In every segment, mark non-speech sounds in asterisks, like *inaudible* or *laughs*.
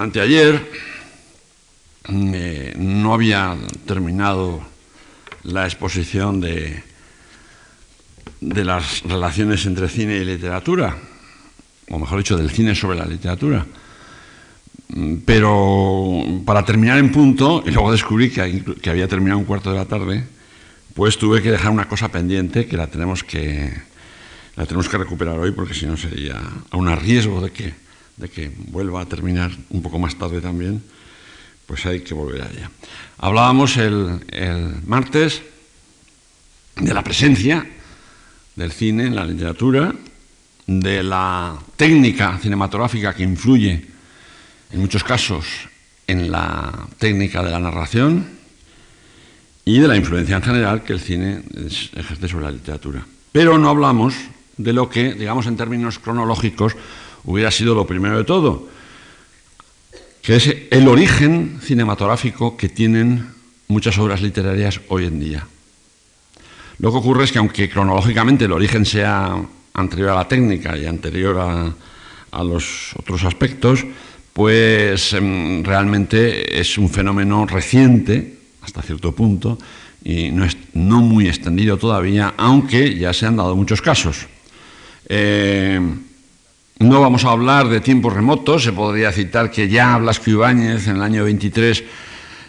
anteayer eh, no había terminado la exposición de, de las relaciones entre cine y literatura, o mejor dicho, del cine sobre la literatura. Pero para terminar en punto, y luego descubrí que, había terminado un cuarto de la tarde, pues tuve que dejar una cosa pendiente que la tenemos que, la tenemos que recuperar hoy porque si no sería a un riesgo de que, de que vuelva a terminar un poco más tarde también, pues hay que volver allá. Hablábamos el, el martes de la presencia del cine en la literatura, de la técnica cinematográfica que influye en muchos casos en la técnica de la narración y de la influencia en general que el cine ejerce sobre la literatura. Pero no hablamos de lo que, digamos en términos cronológicos, hubiera sido lo primero de todo, que es el origen cinematográfico que tienen muchas obras literarias hoy en día. Lo que ocurre es que aunque cronológicamente el origen sea anterior a la técnica y anterior a, los otros aspectos, pues em, realmente es un fenómeno reciente, hasta cierto punto, y no, es, no muy extendido todavía, aunque ya se han dado muchos casos. Eh, no vamos a hablar de tiempos remotos, se podría citar que ya Blasco Ibáñez en el año 23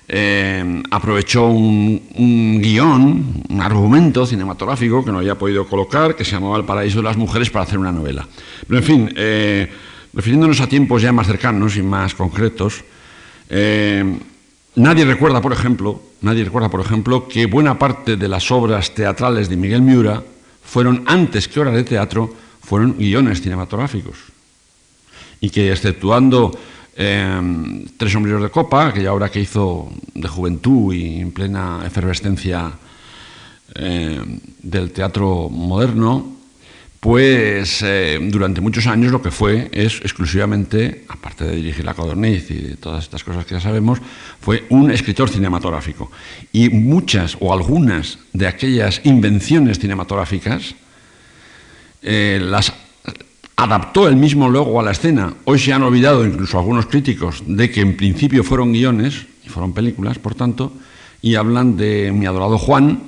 eh, aprovechó un, guion, un argumento cinematográfico que no había podido colocar, que se llamaba El paraíso de las mujeres para hacer una novela. Pero en fin, eh, refiriéndonos a tiempos ya más cercanos y más concretos, nadie recuerda, por ejemplo, nadie recuerda, por ejemplo, que buena parte de las obras teatrales de Miguel Miura fueron antes que obras de teatro fueron guiones cinematográficos. Y que exceptuando em, Tres sombreros de copa, aquella obra que hizo de juventud y en plena efervescencia em, del teatro moderno, pues eh, durante muchos años lo que fue es exclusivamente, aparte de dirigir la Codorniz y de todas estas cosas que ya sabemos, fue un escritor cinematográfico. Y muchas o algunas de aquellas invenciones cinematográficas eh, las adaptó él mismo luego a la escena. Hoy se han olvidado incluso algunos críticos de que en principio fueron guiones y fueron películas, por tanto, y hablan de Mi adorado Juan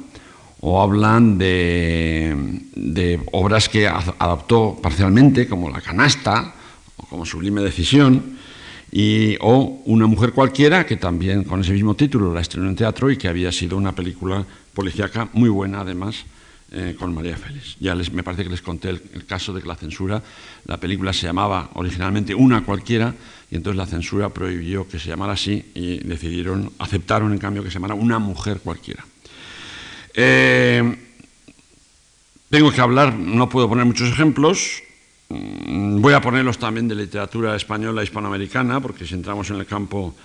o hablan de, obras que adaptó parcialmente, como La canasta o como Sublime Decisión, y, o Una mujer cualquiera, que también con ese mismo título la estrenó en teatro y que había sido una película policíaca muy buena además eh, con María Félix. Ya les, me parece que les conté el, caso de que la censura, la película se llamaba originalmente Una cualquiera y entonces la censura prohibió que se llamara así y decidieron, aceptaron en cambio que se llamara Una mujer cualquiera. Eh, tengo que hablar, no puedo poner muchos ejemplos, mm, voy a ponerlos también de literatura española e hispanoamericana, porque si entramos en el campo,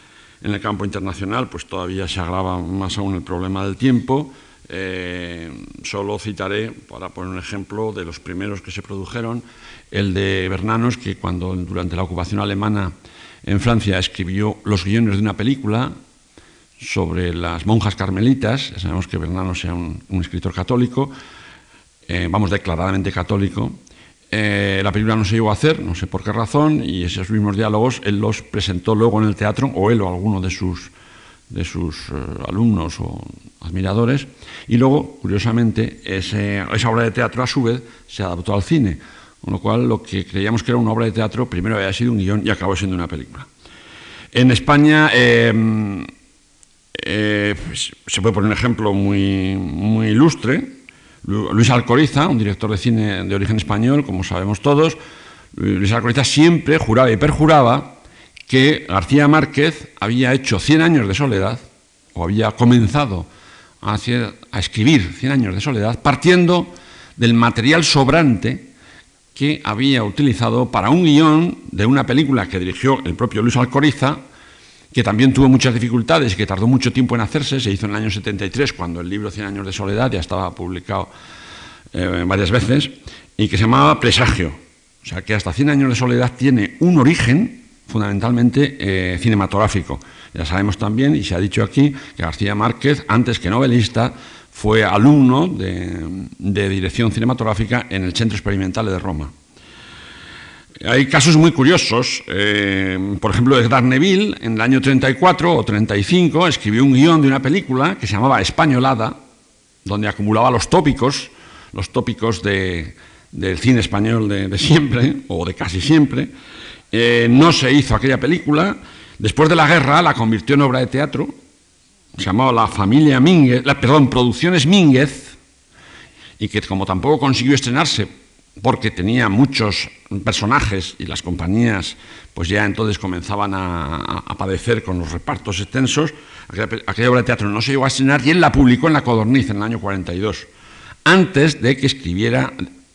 en el campo internacional, pues todavía se agrava más aún el problema del tiempo. Eh, solo citaré, para poner un ejemplo, de los primeros que se produjeron, el de Bernanos, que cuando durante la ocupación alemana en Francia escribió los guiones de una película sobre las monjas carmelitas, ya sabemos que Bernanos era un, escritor católico, eh, vamos, declaradamente católico, eh, la película no se llegó a hacer, no sé por qué razón, y esos mismos diálogos él los presentó luego en el teatro, o él o alguno de sus de sus eh, alumnos o admiradores, y luego, curiosamente, esa obra de teatro a su vez se adaptó al cine, con lo cual lo que creíamos que era una obra de teatro primero había sido un guion y acabó siendo una película. En España em, eh, pues, se puede poner un ejemplo muy, muy ilustre, Luis Alcoriza, un director de cine de origen español, como sabemos todos, Luis Alcoriza siempre juraba y perjuraba que García Márquez había hecho 100 años de soledad, o había comenzado a, escribir 100 años de soledad, partiendo del material sobrante que había utilizado para un guion de una película que dirigió el propio Luis Alcoriza, que también tuvo muchas dificultades y que tardó mucho tiempo en hacerse, se hizo en el año 73, cuando el libro Cien años de soledad ya estaba publicado eh, varias veces, y que se llamaba Presagio. O sea que hasta 100 años de soledad tiene un origen fundamentalmente eh, cinematográfico. Ya sabemos también, y se ha dicho aquí, que García Márquez, antes que novelista, fue alumno de, dirección cinematográfica en el Centro Experimental de Roma. Hay casos muy curiosos. Eh, por ejemplo, Edgar Neville, en el año 34 o 35, escribió un guion de una película que se llamaba Españolada, donde acumulaba los tópicos, los tópicos del cine español de, siempre, o de casi siempre. Eh, no se hizo aquella película. Después de la guerra la convirtió en obra de teatro. Se llamaba La Familia Mínguez, la, perdón, Producciones Mínguez, y que como tampoco consiguió estrenarse porque tenía muchos personajes y las compañías pues ya entonces comenzaban a, padecer con los repartos extensos, aquella, obra de teatro no se llegó a estrenar y él la publicó en La Codorniz en el año 42, antes de que escribiera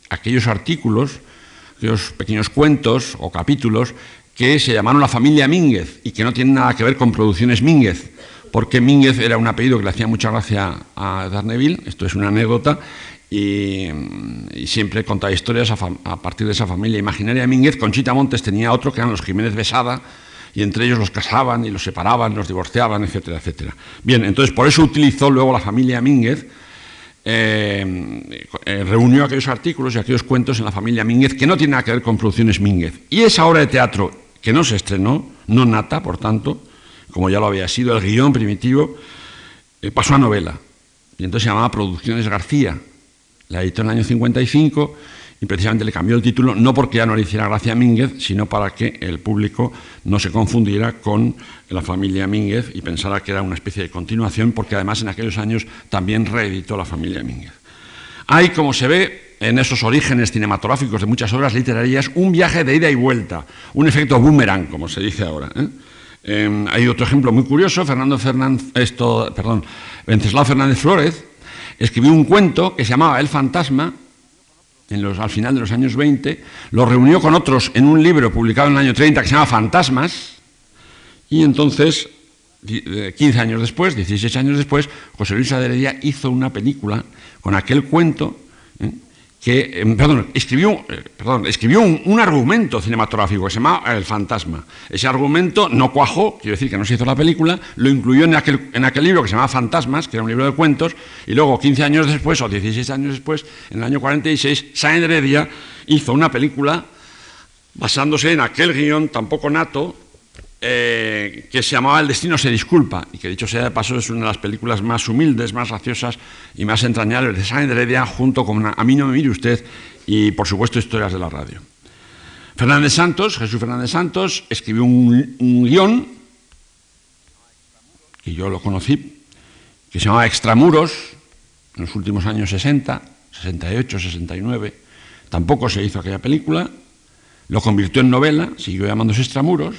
aquellos artículos, aquellos pequeños cuentos o capítulos que se llamaron La familia Mínguez y que no tienen nada que ver con producciones Mínguez, porque Mínguez era un apellido que le hacía mucha gracia a Darneville, esto es una anécdota, y, siempre contaba historias a, partir de esa familia imaginaria. Mínguez, Conchita Montes tenía otro que eran los Jiménez Besada, y entre ellos los casaban y los separaban, los divorciaban, etcétera, etcétera. Bien, entonces por eso utilizó luego la familia Mínguez, eh, eh, reunió aquellos artículos y aquellos cuentos en la familia Mínguez que no tienen nada que ver con producciones Mínguez. Y esa obra de teatro que no se estrenó, no nata, por tanto, como ya lo había sido, el guion primitivo, eh, pasó a novela. Y entonces se llamaba Producciones García, la editó en el año 55 y precisamente le cambió el título no porque ya no le hiciera gracia Mínguez, sino para que el público no se confundiera con la familia Mínguez y pensara que era una especie de continuación, porque además en aquellos años también reeditó la familia Mínguez. Hay, como se ve en esos orígenes cinematográficos de muchas obras literarias, un viaje de ida y vuelta, un efecto boomerang, como se dice ahora. ¿eh? Em, hay otro ejemplo muy curioso, Fernando Fernández, esto, perdón, Venceslao Fernández Flórez, escribió un cuento que se llamaba El fantasma, en los, al final de los años 20, lo reunió con otros en un libro publicado en el año 30 que se llama Fantasmas, y entonces, 15 eh, años después, 16 años después, José Luis Aderedia hizo una película con aquel cuento. Que, em, perdón, escribió, eh, perdón, escribió un, argumento cinematográfico que se llama El fantasma. Ese argumento no cuajó, quiero decir que no se hizo la película, lo incluyó en aquel, en aquel libro que se llama Fantasmas, que era un libro de cuentos, y luego 15 años después, o 16 años después, en el año 46, Sáenz Heredia hizo una película basándose en aquel guion tampoco nato eh, que se llamaba El destino se disculpa, y que dicho sea de paso es una de las películas más humildes, más graciosas y más entrañables de Sáenz Heredia, junto con A mí no me mire usted y, por supuesto, Historias de la Radio. Fernández Santos, Jesús Fernández Santos, escribió un, un guion, que yo lo conocí, que se llamaba Extramuros, en los últimos años 60, 68, 69, tampoco se hizo aquella película, lo convirtió en novela, siguió llamándose Extramuros,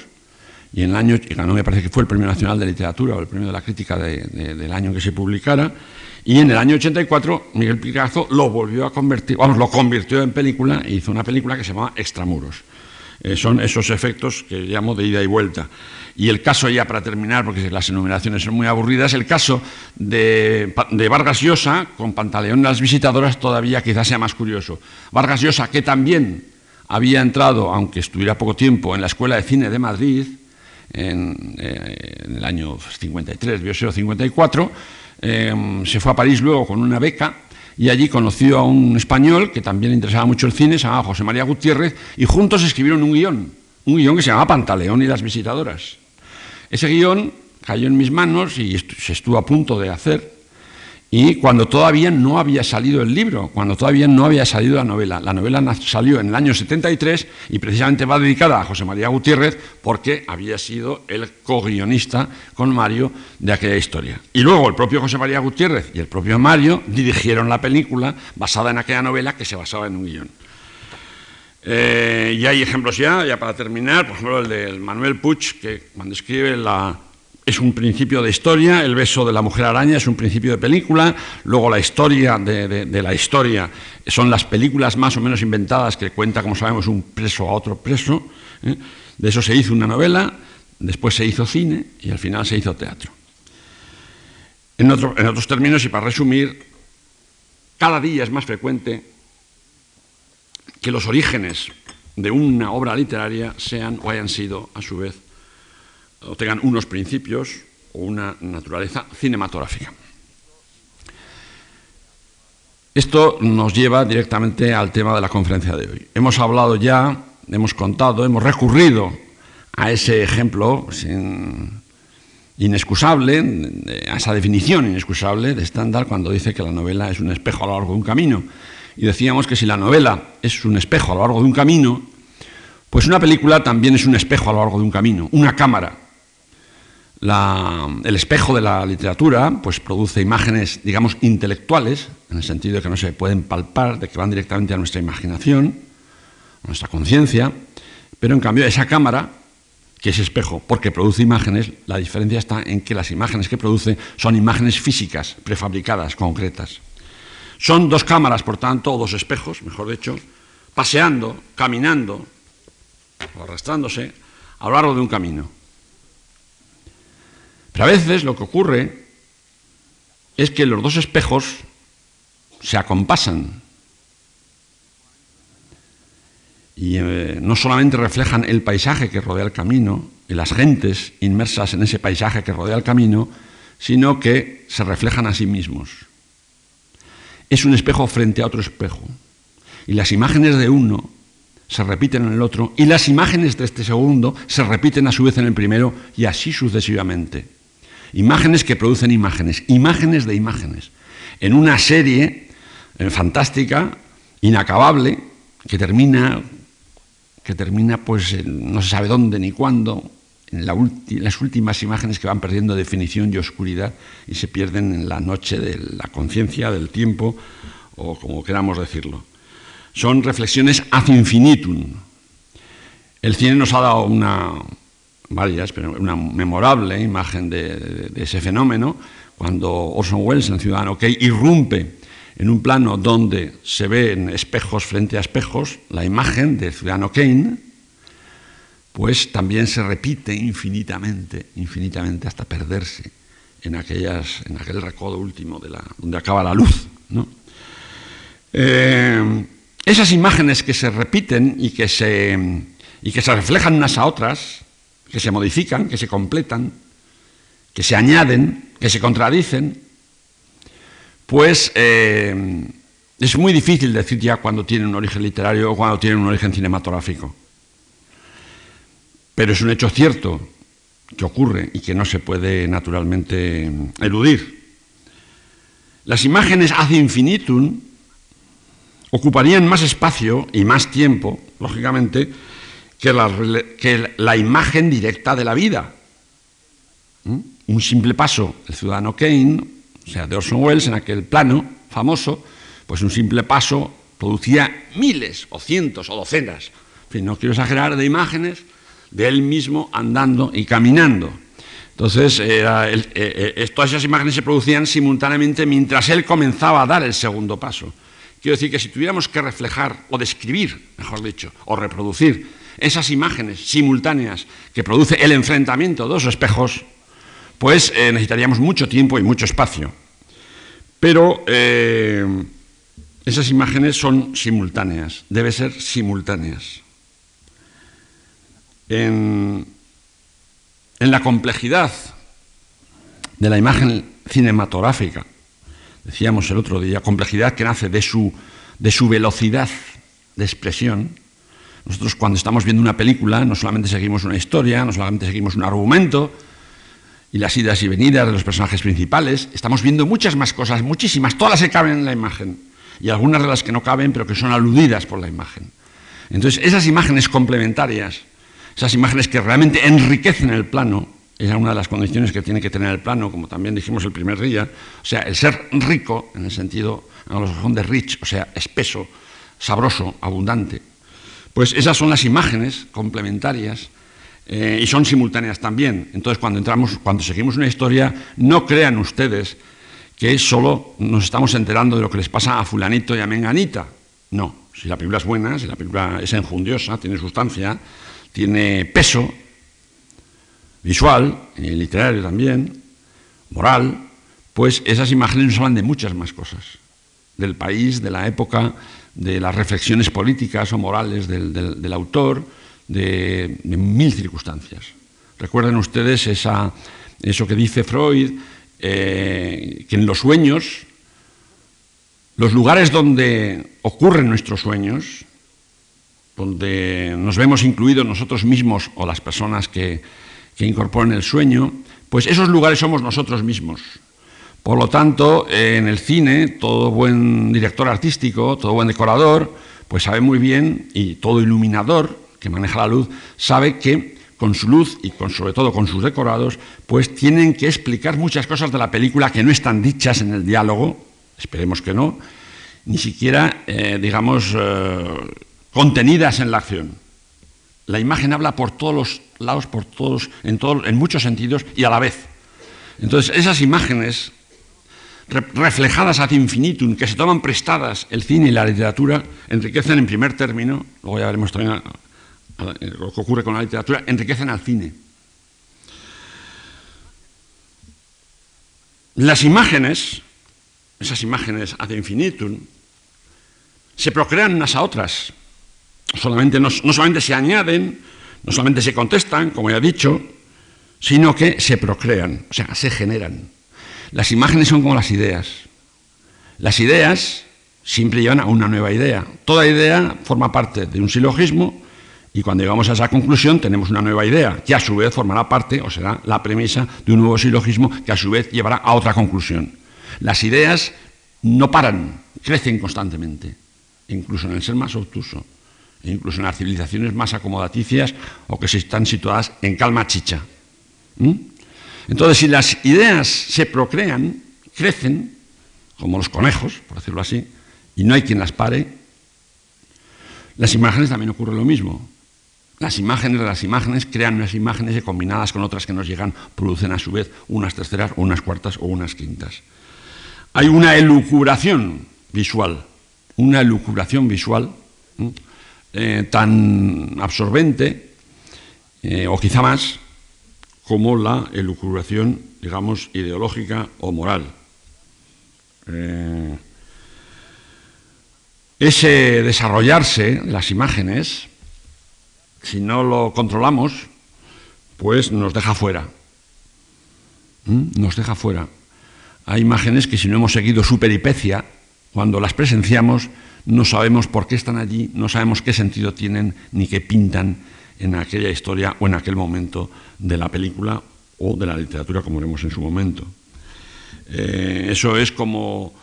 y en el año, ganó me parece que fue el Premio Nacional de Literatura o el Premio de la Crítica del año que se publicara, y en el año 84 Miguel Picazo lo volvió a convertir, vamos, lo convirtió en película e hizo una película que se llama Extramuros. Eh, son esos efectos que llamo de ida y vuelta. Y el caso, ya para terminar, porque las enumeraciones son muy aburridas, el caso de, de Vargas Llosa con Pantaleón las visitadoras todavía quizás sea más curioso. Vargas Llosa, que también había entrado, aunque estuviera poco tiempo, en la Escuela de Cine de Madrid, en, eh, el año 53, ser 54, eh, se fue a París luego con una beca y allí conoció a un español que también le interesaba mucho el cine, se llamaba José María Gutiérrez, y juntos escribieron un guion, un guion que se llamaba Pantaleón y las visitadoras. Ese guion cayó en mis manos y se estuvo a punto de hacer, y cuando todavía no había salido el libro, cuando todavía no había salido la novela. La novela salió en el año 73 y precisamente va dedicada a José María Gutiérrez porque había sido el co-guionista con Mario de aquella historia. Y luego el propio José María Gutiérrez y el propio Mario dirigieron la película basada en aquella novela que se basaba en un guion. Eh, y hay ejemplos ya, ya para terminar, por ejemplo el de Manuel Puig, que cuando escribe la, es un principio de historia, el beso de la mujer araña es un principio de película, luego la historia de, la historia son las películas más o menos inventadas que cuenta, como sabemos, un preso a otro preso. ¿eh? De eso se hizo una novela, después se hizo cine y al final se hizo teatro. En, en otros términos, y para resumir, cada día es más frecuente que los orígenes de una obra literaria sean o hayan sido, a su vez, o tengan unos principios o una naturaleza cinematográfica. Esto nos lleva directamente al tema de la conferencia de hoy. Hemos hablado ya hemos contado, hemos recurrido a ese ejemplo inexcusable, a esa definición inexcusable de estándar cuando dice que la novela es un espejo a lo largo de un camino. Y decíamos que si la novela es un espejo a lo largo de un camino, pues una película también es un espejo a lo largo de un camino, una cámara. El espejo de la literatura pues produce imágenes, digamos, intelectuales, en el sentido de que no se pueden palpar, de que van directamente a nuestra imaginación, a nuestra conciencia, pero en cambio esa cámara que es espejo, porque produce imágenes, la diferencia está en que las imágenes que produce son imágenes físicas, prefabricadas, concretas. Son dos cámaras, por tanto, o dos espejos, mejor dicho, paseando, caminando, o arrastrándose a lo largo de un camino. Pero a veces lo que ocurre es que los dos espejos se acompasan y eh, no solamente reflejan el paisaje que rodea el camino y las gentes inmersas en ese paisaje que rodea el camino, sino que se reflejan a sí mismos. Es un espejo frente a otro espejo. Y las imágenes de uno se repiten en el otro y las imágenes de este segundo se repiten a su vez en el primero y así sucesivamente. Imágenes que producen imágenes, imágenes de imágenes, en una serie eh, fantástica, inacabable, que termina que termina pues no se sabe dónde ni cuándo, en las últimas imágenes que van perdiendo definición y oscuridad y se pierden en la noche de la conciencia, del tiempo, o como queramos decirlo. Son reflexiones ad infinitum. El cine nos ha dado una, varias, pero una memorable imagen de, ese fenómeno, cuando Orson Welles, en Ciudadano Kane, irrumpe en un plano donde se ven espejos frente a espejos, la imagen del ciudadano Kane, pues también se repite infinitamente, infinitamente hasta perderse en, aquellas, en aquel recodo último de la, donde acaba la luz. Eh, esas imágenes que se repiten y que se, y que se reflejan unas a otras, que se modifican, que se completan, que se añaden, que se contradicen, pues eh, es muy difícil decir ya cuando tienen un origen literario o cuando tienen un origen cinematográfico. Pero es un hecho cierto que ocurre y que no se puede naturalmente eludir. Las imágenes ad infinitum ocuparían más espacio y más tiempo, lógicamente, que la, imagen directa de la vida. ¿Mm? Un simple paso, el ciudadano Kane o sea, de Orson Welles, en aquel plano famoso, pues un simple paso producía miles o cientos o docenas, en fin, no quiero exagerar, de imágenes de él mismo andando y caminando. Entonces, eh, eh, todas esas imágenes se producían simultáneamente mientras él comenzaba a dar el segundo paso. Quiero decir que si tuviéramos que reflejar o describir, mejor dicho, o reproducir esas imágenes simultáneas que produce el enfrentamiento de dos espejos, pues eh, necesitaríamos mucho tiempo y mucho espacio. Pero eh, esas imágenes son simultáneas, deben ser simultáneas. En, la complejidad de la imagen cinematográfica, decíamos el otro día, complejidad que nace de su, de su velocidad de expresión, nosotros cuando estamos viendo una película no solamente seguimos una historia, no solamente seguimos un argumento, y las idas y venidas de los personajes principales, estamos viendo muchas más cosas, muchísimas, todas las que caben en la imagen, y algunas de las que no caben, pero que son aludidas por la imagen. Entonces, esas imágenes complementarias, esas imágenes que realmente enriquecen el plano, es una de las condiciones que tiene que tener el plano, como también dijimos el primer día, o sea, el ser rico, en el sentido anglosajón de rich, o sea, espeso, sabroso, abundante. Pues esas son las imágenes complementarias eh, y son simultáneas también. Entonces, cuando entramos, cuando seguimos una historia, no crean ustedes que solo nos estamos enterando de lo que les pasa a fulanito y a menganita. No, si la película es buena, si la película es enjundiosa, tiene sustancia, tiene peso visual, y literario también, moral, pues esas imágenes nos hablan de muchas más cosas, del país, de la época, de las reflexiones políticas o morales del autor, de, mil circunstancias. Recuerden ustedes esa, eso que dice Freud, eh, que en los sueños, los lugares donde ocurren nuestros sueños, donde nos vemos incluidos nosotros mismos o las personas que, que incorporan el sueño, pues esos lugares somos nosotros mismos. Por lo tanto, en el cine, todo buen director artístico, todo buen decorador, pues sabe muy bien, y todo iluminador que maneja la luz, sabe que con su luz y con, sobre todo con sus decorados, pues tienen que explicar muchas cosas de la película que no están dichas en el diálogo, esperemos que no, ni siquiera, eh, digamos, eh, contenidas en la acción. La imagen habla por todos los lados, por todos, en, en muchos sentidos y a la vez. Entonces, esas imágenes reflejadas ad infinitum, que se toman prestadas el cine y la literatura, enriquecen en primer término, luego ya veremos también lo que ocurre con la literatura, enriquecen al cine. Las imágenes, esas imágenes ad infinitum, se procrean unas a otras. No, no solamente se añaden, no solamente se contestan, como ya he dicho, sino que se procrean, o sea, se generan. Las imágenes son como las ideas. Las ideas siempre llevan a una nueva idea. Toda idea forma parte de un silogismo y cuando llegamos a esa conclusión tenemos una nueva idea que a su vez formará parte o será la premisa de un nuevo silogismo que a su vez llevará a otra conclusión. Las ideas no paran, crecen constantemente, incluso en el ser más obtuso, incluso en las civilizaciones más acomodaticias o que están situadas en calma chicha. ¿Mm? Entonces, si las ideas se procrean, crecen, como los conejos, por decirlo así, y no hay quien las pare, las imágenes también ocurre lo mismo. Las imágenes de las imágenes crean unas imágenes y combinadas con otras que nos llegan producen a su vez unas terceras unas cuartas o unas quintas. Hay una elucubración visual, una elucubración visual eh, tan absorbente, eh, o quizá más, como la elucubración, digamos, ideológica o moral. Eh, ese desarrollarse de las imágenes, si no lo controlamos, pues nos deja fuera. ¿Mm? Nos deja fuera. Hay imágenes que si no hemos seguido su peripecia, cuando las presenciamos, no sabemos por qué están allí, no sabemos qué sentido tienen ni qué pintan en aquella historia o en aquel momento de la película o de la literatura, como veremos en su momento. Eh, eso es como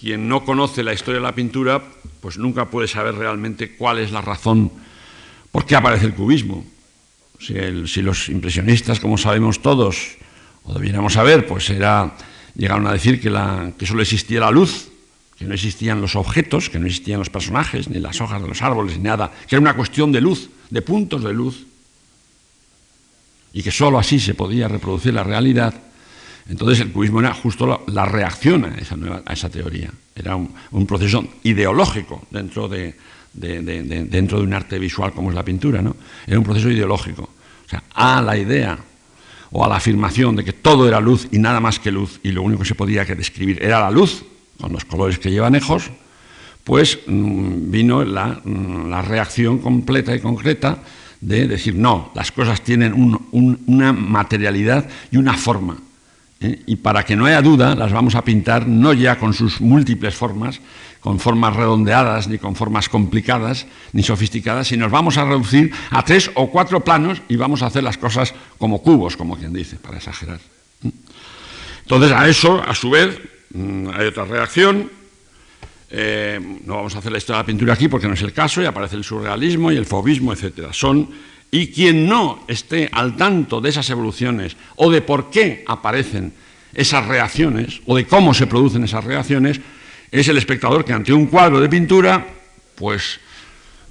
quien no conoce la historia de la pintura, pues nunca puede saber realmente cuál es la razón por qué aparece el cubismo. Si, los impresionistas, como sabemos todos, o debiéramos saber, pues era, llegaron a decir que solo existía la luz que no existían los objetos, que no existían los personajes, ni las hojas de los árboles, ni nada, que era una cuestión de luz, de puntos de luz, y que sólo así se podía reproducir la realidad, entonces el cubismo era justo la, reacción a esa, a esa, teoría. Era un, proceso ideológico dentro de, dentro de un arte visual como es la pintura, ¿no? Era un proceso ideológico. O sea, a la idea o a la afirmación de que todo era luz y nada más que luz, y lo único que se podía describir era la luz, con los colores que llevan ejos, pues mm, vino mm, la, reacción completa y concreta de decir, no, las cosas tienen una materialidad y una forma. ¿eh? Y para que no haya duda, las vamos a pintar no ya con sus múltiples formas, con formas redondeadas, ni con formas complicadas, ni sofisticadas, sino vamos a reducir a tres o cuatro planos y vamos a hacer las cosas como cubos, como quien dice, para exagerar. ¿eh? Entonces, a eso, a su vez, hay otra reacción. Eh, no vamos a hacer la historia de la pintura aquí porque no es el caso, y aparece el surrealismo y el fobismo, etc. Son, y quien no esté al tanto de esas evoluciones o de por qué aparecen esas reacciones o de cómo se producen esas reacciones, es el espectador que ante un cuadro de pintura, pues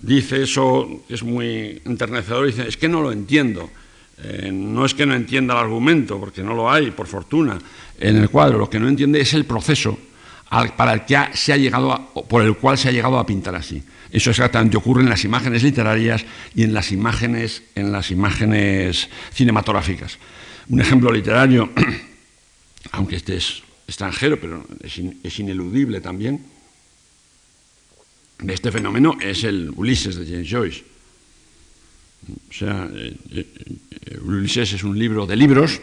dice eso es muy enternecedor, dice, es que no lo entiendo. Eh, no es que no entienda el argumento, porque no lo hay, por fortuna, en el cuadro. Lo que no entiende es el proceso para el que se ha llegado por el cual se ha llegado a pintar así. Eso exactamente ocurre en las imágenes literarias y en las imágenes, en las imágenes cinematográficas. Un ejemplo literario, *clears throat* aunque este es extranjero, pero es, ineludible también, de este fenómeno es el Ulises de James Joyce. O sea, eh, eh, Ulises es un libro de libros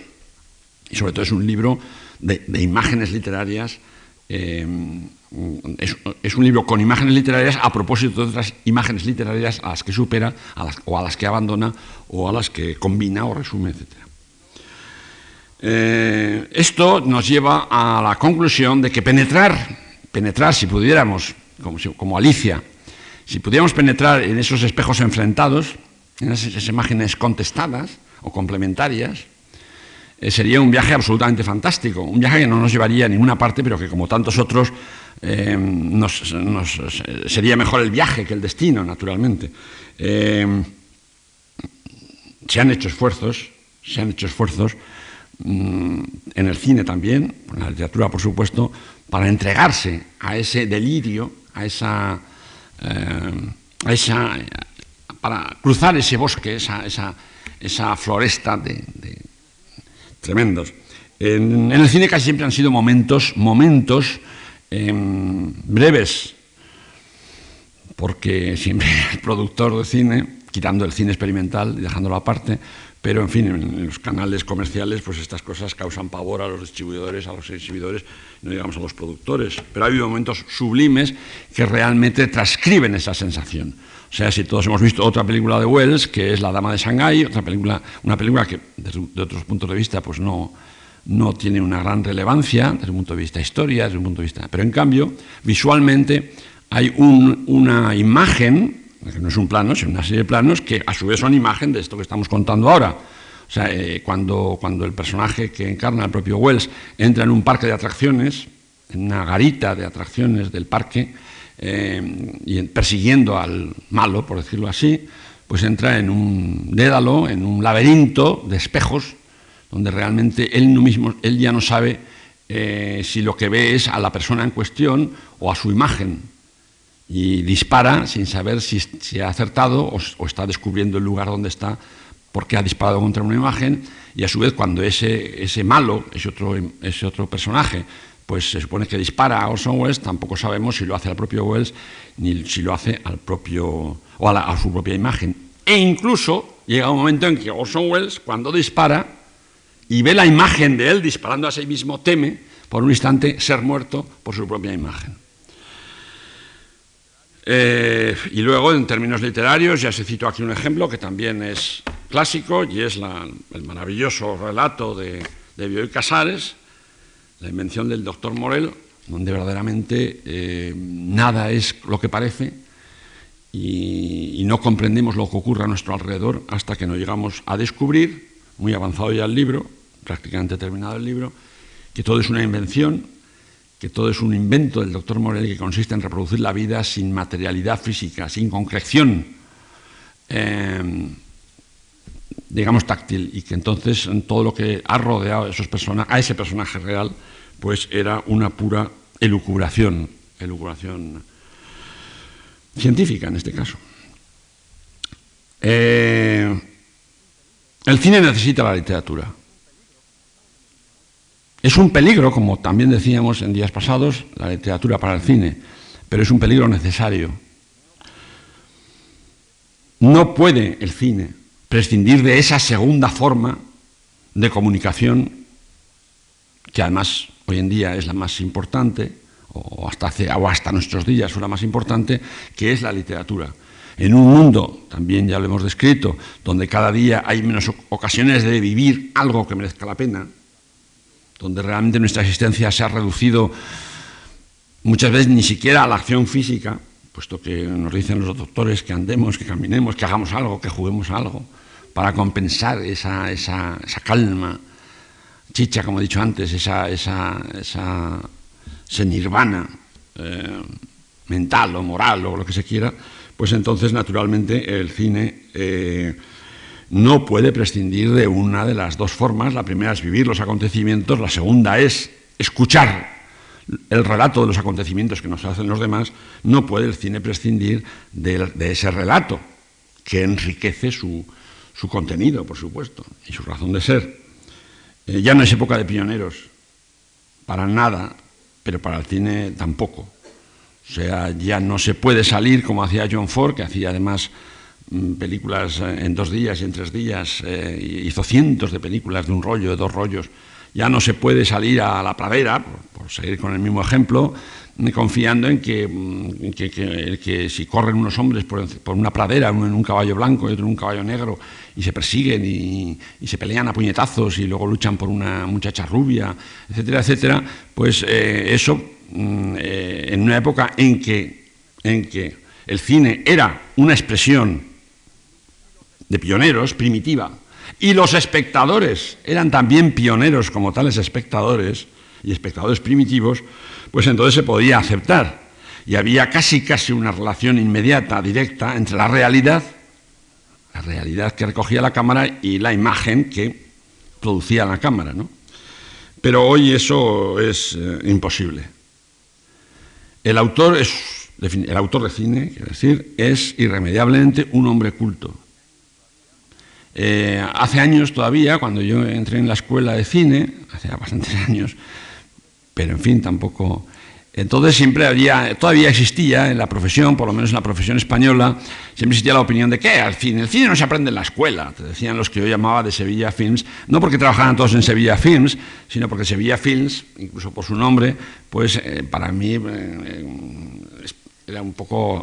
y sobre todo es un libro de, imágenes literarias em, es, un libro con imágenes literarias a propósito de otras imágenes literarias a las que supera o a las que abandona o a las que combina o resume, etc. Eh, esto nos lleva a la conclusión de que penetrar, penetrar si pudiéramos, como, como Alicia, si pudiéramos penetrar en esos espejos enfrentados, en esas imágenes contestadas o complementarias, eh, sería un viaje absolutamente fantástico, un viaje que no nos llevaría a ninguna parte, pero que como tantos otros eh, sería mejor el viaje que el destino, naturalmente. Eh, se han hecho esfuerzos, se han hecho esfuerzos mm, en el cine también, en la literatura por supuesto, para entregarse a ese delirio, a esa, a esa para cruzar ese bosque, esa, esa, floresta de tremendos. En, el cine casi siempre han sido momentos, momentos em, breves, porque siempre *laughs* el productor de cine, quitando el cine experimental y dejándolo aparte, pero en fin, en los canales comerciales, pues estas cosas causan pavor a los distribuidores, a los exhibidores, no digamos a los productores. Pero ha habido momentos sublimes que realmente transcriben esa sensación. O sea, si todos hemos visto otra película de Wells, que es La Dama de Shanghái, otra película, una película que desde de otros puntos de vista pues no, no tiene una gran relevancia desde un punto de vista historia, desde un punto de vista. Pero en cambio, visualmente hay una imagen, que no es un plano, sino una serie de planos, que a su vez son imagen de esto que estamos contando ahora. O sea, eh, cuando, cuando el personaje que encarna el propio Wells entra en un parque de atracciones, en una garita de atracciones del parque, eh, y persiguiendo al malo, por decirlo así, pues entra en un dédalo, en un laberinto de espejos, donde realmente él, mismo, él ya no sabe eh, si lo que ve es a la persona en cuestión o a su imagen. Y dispara sin saber si, ha acertado o, está descubriendo el lugar donde está porque ha disparado contra una imagen. Y a su vez, cuando ese, ese malo, ese otro, ese otro personaje, pues se supone que dispara a Orson Welles, tampoco sabemos si lo hace al propio Welles ni si lo hace al propio o a, su propia imagen. E incluso llega un momento en que Orson Welles, cuando dispara y ve la imagen de él disparando a sí mismo, teme por un instante ser muerto por su propia imagen. Eh, y luego, en términos literarios, ya se citó aquí un ejemplo que también es clásico y es el maravilloso relato de, de Bioy Casares, la invención del doctor Morel, donde verdaderamente eh, nada es lo que parece y, no comprendemos lo que ocurre a nuestro alrededor hasta que nos llegamos a descubrir, muy avanzado ya el libro, prácticamente terminado el libro, que todo es una invención, que todo es un invento del doctor Morel que consiste en reproducir la vida sin materialidad física, sin concreción. Eh, digamos, táctil, y que entonces todo lo que ha rodeado a, esos a ese personaje real, pues era una pura elucubración, elucubración científica en este caso. Eh, el cine necesita la literatura. Es un peligro, como también decíamos en días pasados, la literatura para el cine, pero es un peligro necesario. No puede el cine prescindir de esa segunda forma de comunicación, que además hoy en día es la más importante, o hasta, hace, o hasta nuestros días es la más importante, que es la literatura. En un mundo, también ya lo hemos descrito, donde cada día hay menos ocasiones de vivir algo que merezca la pena, donde realmente nuestra existencia se ha reducido muchas veces ni siquiera a la acción física, puesto que nos dicen los doctores que andemos, que caminemos, que hagamos algo, que juguemos algo, para compensar esa, calma, chicha, como he dicho antes, esa, esa, esa, nirvana eh, mental o moral o lo que se quiera, pues entonces naturalmente el cine eh, no puede prescindir de una de las dos formas. La primera es vivir los acontecimientos, la segunda es escuchar el relato de los acontecimientos que nos hacen los demás, no puede el cine prescindir de ese relato que enriquece su, su contenido, por supuesto, y su razón de ser. Eh, ya no es época de pioneros, para nada, pero para el cine tampoco. O sea, ya no se puede salir como hacía John Ford, que hacía además mm, películas eh, en dos días y en tres días, eh, hizo cientos de películas de un rollo, de dos rollos, Ya no se puede salir a la pradera, por, seguir con el mismo ejemplo, confiando en que, mm, si corren unos hombres por, una pradera, uno en un caballo blanco y otro en un caballo negro, y se persiguen y, se pelean a puñetazos y luego luchan por una muchacha rubia, etcétera, etcétera, pues eh, eso mm, eh, en una época en que, en que el cine era una expresión de pioneros, primitiva, y los espectadores eran también pioneros como tales espectadores y espectadores primitivos, pues entonces se podía aceptar. Y había casi casi una relación inmediata, directa, entre la realidad, la realidad que recogía la cámara y la imagen que producía la cámara. ¿no? Pero hoy eso es eh, imposible. El autor, es, el autor de cine, quiero decir, es irremediablemente un hombre culto, eh, hace años todavía, cuando yo entré en la escuela de cine, hace bastantes *laughs* años, pero en fin, tampoco... Entonces siempre había, todavía existía en la profesión, por lo menos en la profesión española, siempre existía la opinión de que al fin, el cine no se aprende en la escuela, te decían los que yo llamaba de Sevilla Films, no porque trabajaran todos en Sevilla Films, sino porque Sevilla Films, incluso por su nombre, pues eh, para mí eh, era un poco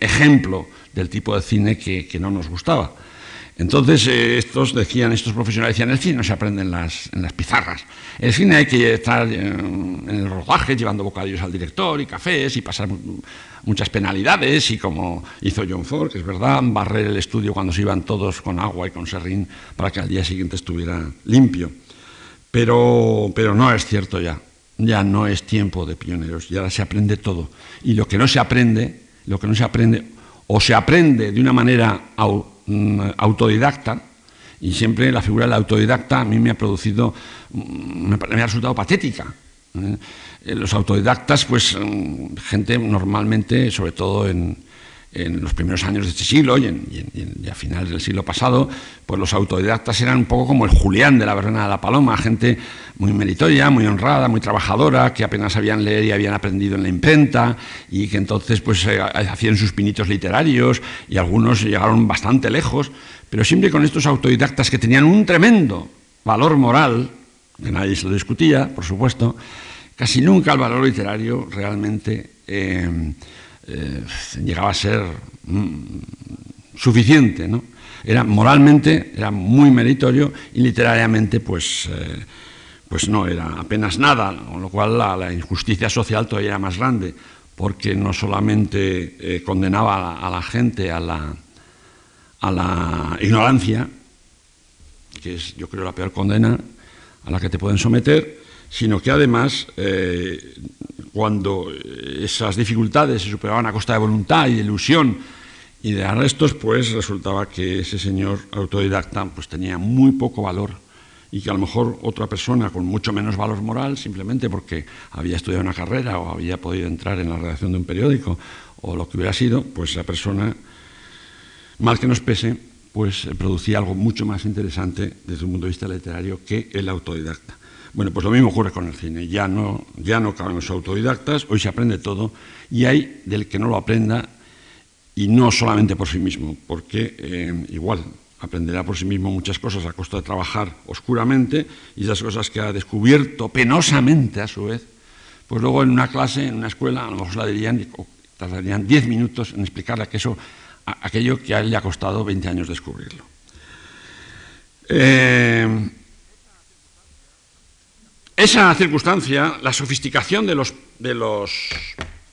ejemplo del tipo de cine que no nos gustaba. Entonces, eh, estos decían, estos profesionales decían, el cine no se aprende en las, pizarras. El cine hay que estar eh, en el rodaje llevando bocadillos al director y cafés y pasar muchas penalidades y como hizo John Ford, que es verdad, barrer el estudio cuando se iban todos con agua y con serrín para que al día siguiente estuviera limpio. Pero, pero no es cierto ya. Ya no es tiempo de pioneros, ya se aprende todo. Y lo que no se aprende, lo que no se aprende, o se aprende de una manera autodidacta, y siempre la figura del autodidacta a mí me ha producido, mm, me, ha resultado patética. ¿eh? Eh, los autodidactas, pues mm, gente normalmente, sobre todo en, en los primeros años de este siglo y, a finales del siglo pasado, pues los autodidactas eran un poco como el Julián de la Verbena de la Paloma, gente muy meritoria, muy honrada, muy trabajadora, que apenas sabían leer y habían aprendido en la imprenta y que entonces pues eh, hacían sus pinitos literarios y algunos llegaron bastante lejos, pero siempre con estos autodidactas que tenían un tremendo valor moral, que nadie se lo discutía, por supuesto, casi nunca el valor literario realmente... Eh, eh, llegaba a ser mm, suficiente. Era moralmente, era muy meritorio y literariamente, pues, eh, pues no era apenas nada, con lo cual la, injusticia social todavía era más grande, porque no solamente eh, condenaba a la, gente a la, a la ignorancia, que es yo creo la peor condena a la que te pueden someter, sino que además cuando esas dificultades se superaban a costa de voluntad y de ilusión y de arrestos, pues resultaba que ese señor autodidacta pues tenía muy poco valor y que a lo mejor otra persona con mucho menos valor moral, simplemente porque había estudiado una carrera o había podido entrar en la redacción de un periódico o lo que hubiera sido, pues esa persona, mal que nos pese, pues producía algo mucho más interesante desde un punto de vista literario que el autodidacta. Bueno, pues lo mismo ocurre con el cine. Ya no, ya no caben los autodidactas, hoy se aprende todo y hay del que no lo aprenda y no solamente por sí mismo, porque eh, igual aprenderá por sí mismo muchas cosas a costa de trabajar oscuramente y esas cosas que ha descubierto penosamente a su vez, pues luego en una clase, en una escuela, a lo mejor la dirían, tardarían 10 minutos en explicarle que eso, aquello que a él le ha costado 20 años descubrirlo. Eh, esa circunstancia, la sofisticación de los, de los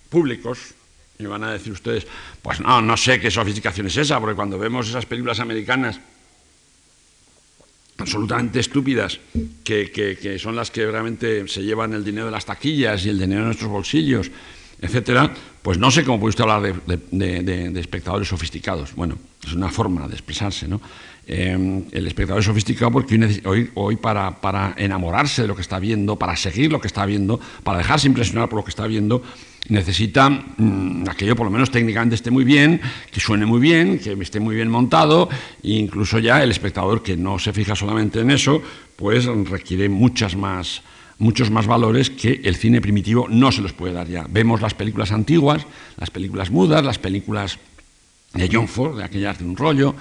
públicos, me van a decir ustedes, pues no, no sé qué sofisticación es esa, porque cuando vemos esas películas americanas absolutamente estúpidas, que, son las que realmente se llevan el dinero de las taquillas y el dinero de nuestros bolsillos, etcétera, pues no sé cómo puede usted hablar de, de espectadores sofisticados. Bueno, es una forma de expresarse, ¿no? Em, el espectador es sofisticado porque hoy, hoy, para, para, enamorarse de lo que está viendo, para seguir lo que está viendo, para dejarse impresionar por lo que está viendo, necesita mm, aquello por lo menos técnicamente esté muy bien, que suene muy bien, que esté muy bien montado, e incluso ya el espectador que no se fija solamente en eso, pues requiere muchas más, muchos más valores que el cine primitivo no se los puede dar ya. Vemos las películas antiguas, las películas mudas, las películas de John Ford, de aquellas de un rollo,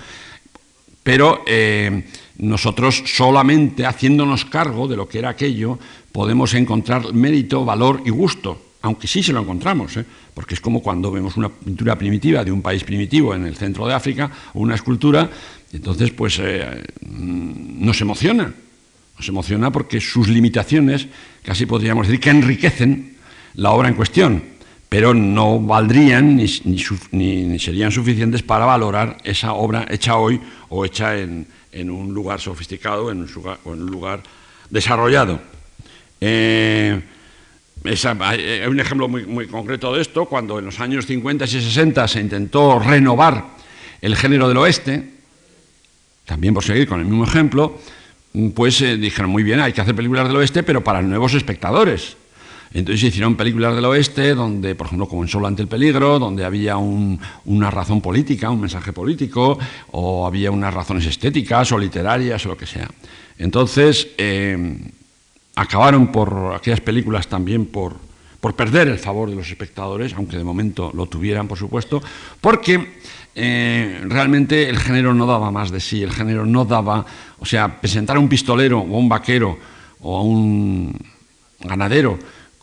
pero eh, nosotros solamente haciéndonos cargo de lo que era aquello podemos encontrar mérito, valor y gusto, aunque sí se lo encontramos, ¿eh? porque es como cuando vemos una pintura primitiva de un país primitivo en el centro de África o una escultura, entonces pues eh, mm, nos emociona, nos emociona porque sus limitaciones, casi podríamos decir que enriquecen la obra en cuestión, pero no valdrían ni, serían suficientes para valorar esa obra hecha hoy o hecha en, un lugar sofisticado en un lugar, o en un lugar desarrollado. Eh, hay un ejemplo muy, muy, concreto de esto, cuando en los años 50 y 60 se intentó renovar el género del oeste, también por seguir con el mismo ejemplo, pues eh, dijeron, muy bien, hay que hacer películas del oeste, pero para nuevos espectadores. Entonces hicieron películas del oeste donde, por ejemplo, como en Solo ante el peligro, donde había una razón política, un mensaje político, o había unas razones estéticas o literarias o lo que sea. Entonces, eh, acabaron por aquellas películas también por, por perder el favor de los espectadores, aunque de momento lo tuvieran, por supuesto, porque eh, realmente el género no daba más de sí, el género no daba, o sea, presentar a un pistolero o a un vaquero o a un ganadero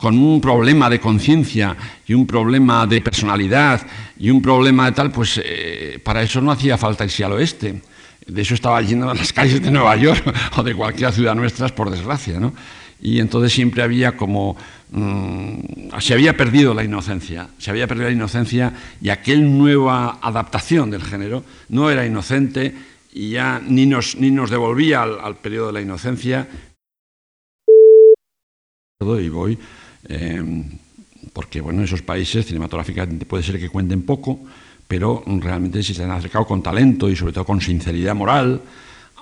con un problema de conciencia y un problema de personalidad y un problema de tal, pues eh, para eso no hacía falta irse al oeste. De eso estaba lleno las *laughs* calles de Nueva York o de cualquier ciudad nuestra, por desgracia, ¿no? Y entonces siempre había como... Mm, se había perdido la inocencia, se había perdido la inocencia y aquel nueva adaptación del género no era inocente y ya ni nos, ni nos devolvía al, al periodo de la inocencia. Y voy Em, porque bueno, esos países cinematográficamente puede ser que cuenten poco, pero realmente si se han acercado con talento y sobre todo con sinceridad moral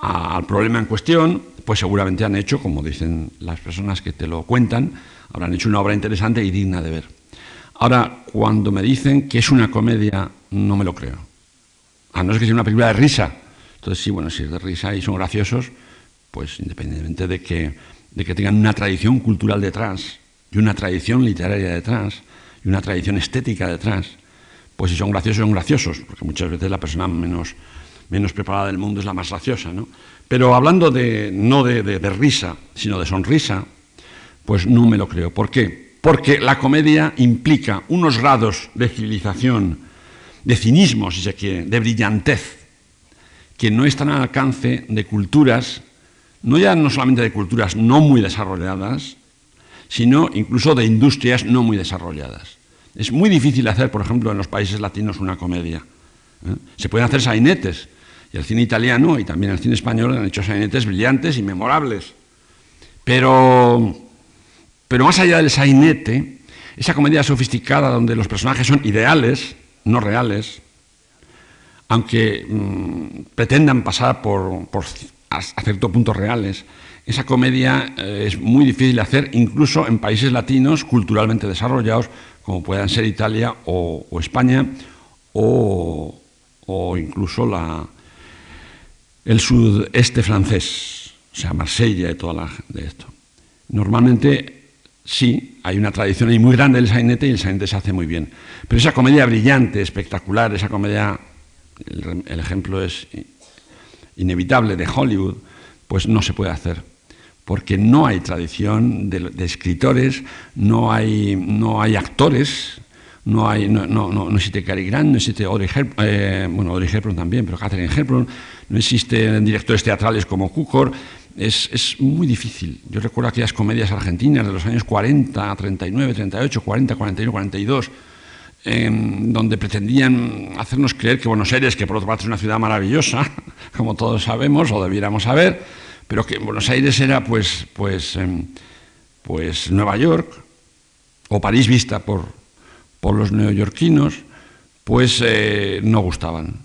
al problema en cuestión, pues seguramente han hecho, como dicen las personas que te lo cuentan, habrán hecho una obra interesante y digna de ver. Ahora, cuando me dicen que es una comedia, no me lo creo. A no ser que sea una película de risa. Entonces, sí, bueno, si es de risa y son graciosos, pues independientemente de que, de que tengan una tradición cultural detrás, y una tradición literaria detrás, y una tradición estética detrás, pues si son graciosos, son graciosos, porque muchas veces la persona menos, menos preparada del mundo es la más graciosa. ¿no? Pero hablando de, no de, de, risa, sino de sonrisa, pues no me lo creo. ¿Por qué? Porque la comedia implica unos grados de civilización, de cinismo, si se de brillantez, que no están al alcance de culturas, no ya no solamente de culturas no muy desarrolladas, sino incluso de industrias no muy desarrolladas. Es muy difícil hacer, por ejemplo, en los países latinos una comedia. ¿eh? Se pueden hacer sainetes, y el cine italiano y también el cine español han hecho sainetes brillantes y memorables. Pero, pero más allá del sainete, esa comedia sofisticada donde los personajes son ideales, no reales, aunque mm, pretendan pasar por, por a cierto punto reales, esa comedia eh, es muy difícil de hacer incluso en países latinos culturalmente desarrollados, como puedan ser Italia o, España, o, incluso el sudeste francés, o sea, Marsella y toda la, de esto. Normalmente sí, hay una tradición ahí muy grande del sainete y el sainete se hace muy bien. Pero esa comedia brillante, espectacular, esa comedia, el ejemplo es inevitable de Hollywood, pues no se puede hacer porque no hay tradición de, escritores, no hay, no hay actores, no, hay, no, no, no existe Cary Grant, no existe Audrey Hepburn, eh, bueno, Audrey Hepburn también, pero Catherine Hepburn, no existen directores teatrales como Cukor, es, es, muy difícil. Yo recuerdo aquellas comedias argentinas de los años 40, 39, 38, 40, 41, 42, donde pretendían hacernos creer que Buenos Aires, que por otra parte es una ciudad maravillosa, *laughs* como todos sabemos o debiéramos saber, pero que Buenos Aires era pues, pues, em, pues Nueva York o París vista por, por los neoyorquinos, pues eh, no gustaban.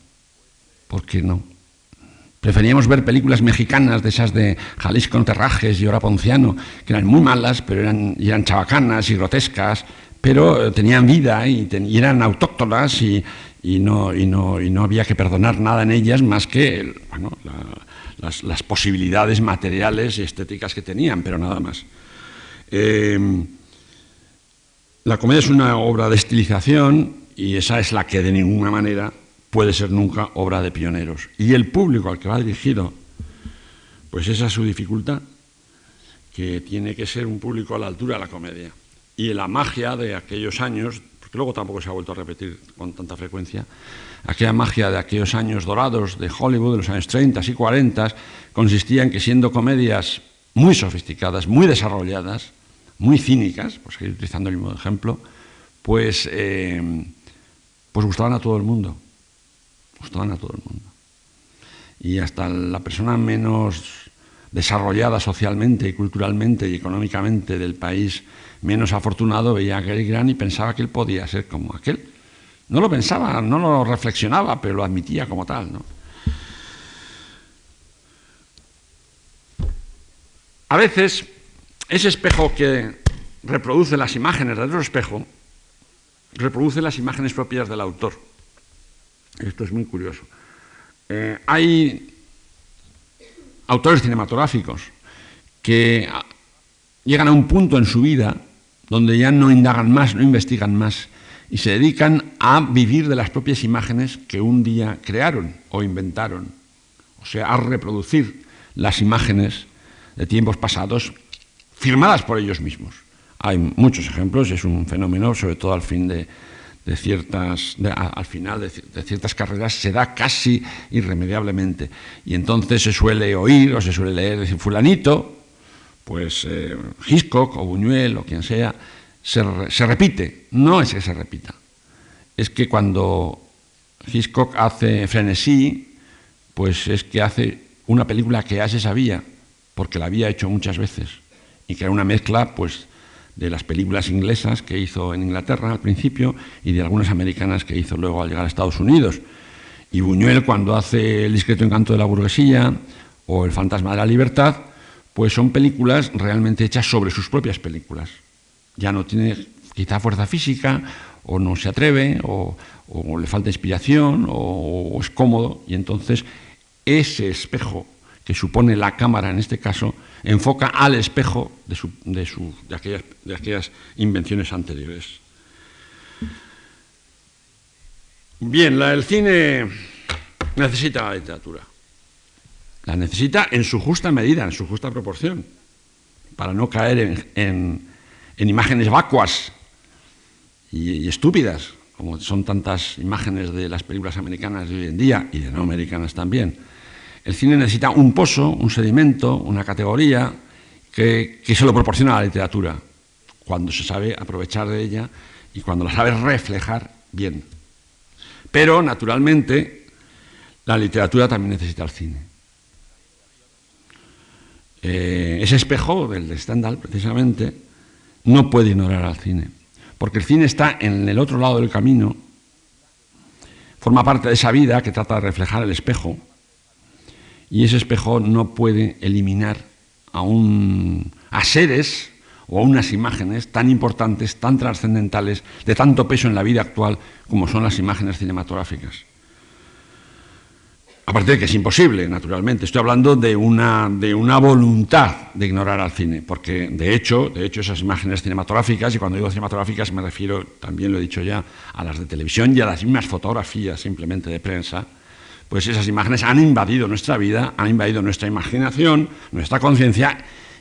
¿Por qué no? Preferíamos ver películas mexicanas de esas de Jalisco Terrajes y Hora Ponciano, que eran muy malas, pero eran, eran chabacanas y grotescas, pero eh, tenían vida y, eran autóctonas y, no, y, no, y, no, había que perdonar nada en ellas más que bueno, la, las, posibilidades materiales y estéticas que tenían, pero nada más. Em, la comedia es una obra de estilización y esa es la que de ninguna manera puede ser nunca obra de pioneros. Y el público al que va dirigido, pues esa es su dificultad, que tiene que ser un público a la altura de la comedia. Y la magia de aquellos años, porque luego tampoco se ha vuelto a repetir con tanta frecuencia, aquella magia de aquellos años dorados de Hollywood, de los años 30 y 40, consistía en que siendo comedias muy sofisticadas, muy desarrolladas, muy cínicas, pues utilizando el mismo ejemplo, pues, eh, pues gustaban a todo el mundo. Gustaban a todo el mundo. Y hasta la persona menos desarrollada socialmente y culturalmente y económicamente del país menos afortunado veía a Gary Grant y pensaba que él podía ser como aquel. No lo pensaba, no lo reflexionaba, pero lo admitía como tal. ¿no? A veces, ese espejo que reproduce las imágenes del otro espejo, reproduce las imágenes propias del autor. Esto es muy curioso. Eh, hay autores cinematográficos que llegan a un punto en su vida donde ya no indagan más, no investigan más y se dedican a vivir de las propias imágenes que un día crearon o inventaron, o sea, a reproducir las imágenes de tiempos pasados firmadas por ellos mismos. Hay muchos ejemplos, es un fenómeno, sobre todo al fin de, ciertas, al final de, ciertas carreras, se da casi irremediablemente. Y entonces se suele oír o se suele leer, decir, fulanito, pues eh, Hitchcock o Buñuel o quien sea, se, se, repite. No es que se repita, es que cuando Hitchcock hace frenesí, pues es que hace una película que ya se sabía, porque la había hecho muchas veces, y que era una mezcla, pues, de las películas inglesas que hizo en Inglaterra al principio y de algunas americanas que hizo luego al llegar a Estados Unidos. Y Buñuel cuando hace El discreto encanto de la burguesía o El fantasma de la libertad, pues son películas realmente hechas sobre sus propias películas. Ya no tiene quizá fuerza física o no se atreve o, le falta inspiración o, es cómodo y entonces ese espejo que supone la cámara en este caso enfoca al espejo de, aquellas, invenciones anteriores. Bien, el cine necesita la literatura. La necesita en su justa medida, en su justa proporción, para no caer en, imágenes vacuas y, y, estúpidas, como son tantas imágenes de las películas americanas de hoy en día y de no americanas también. El cine necesita un pozo, un sedimento, una categoría que, se lo proporciona a la literatura, cuando se sabe aprovechar de ella y cuando la sabe reflejar bien. Pero, naturalmente, la literatura también necesita el cine. Eh, ese espejo del de Stendhal, precisamente, no puede ignorar al cine, porque el cine está en el otro lado del camino, forma parte de esa vida que trata de reflejar el espejo, y ese espejo no puede eliminar a, un, a seres o a unas imágenes tan importantes, tan trascendentales, de tanto peso en la vida actual como son las imágenes cinematográficas. Aparte de que es imposible, naturalmente. Estoy hablando de una, de una voluntad de ignorar al cine, porque de hecho, de hecho esas imágenes cinematográficas, y cuando digo cinematográficas me refiero, también lo he dicho ya, a las de televisión y a las mismas fotografías simplemente de prensa, pues esas imágenes han invadido nuestra vida, han invadido nuestra imaginación, nuestra conciencia,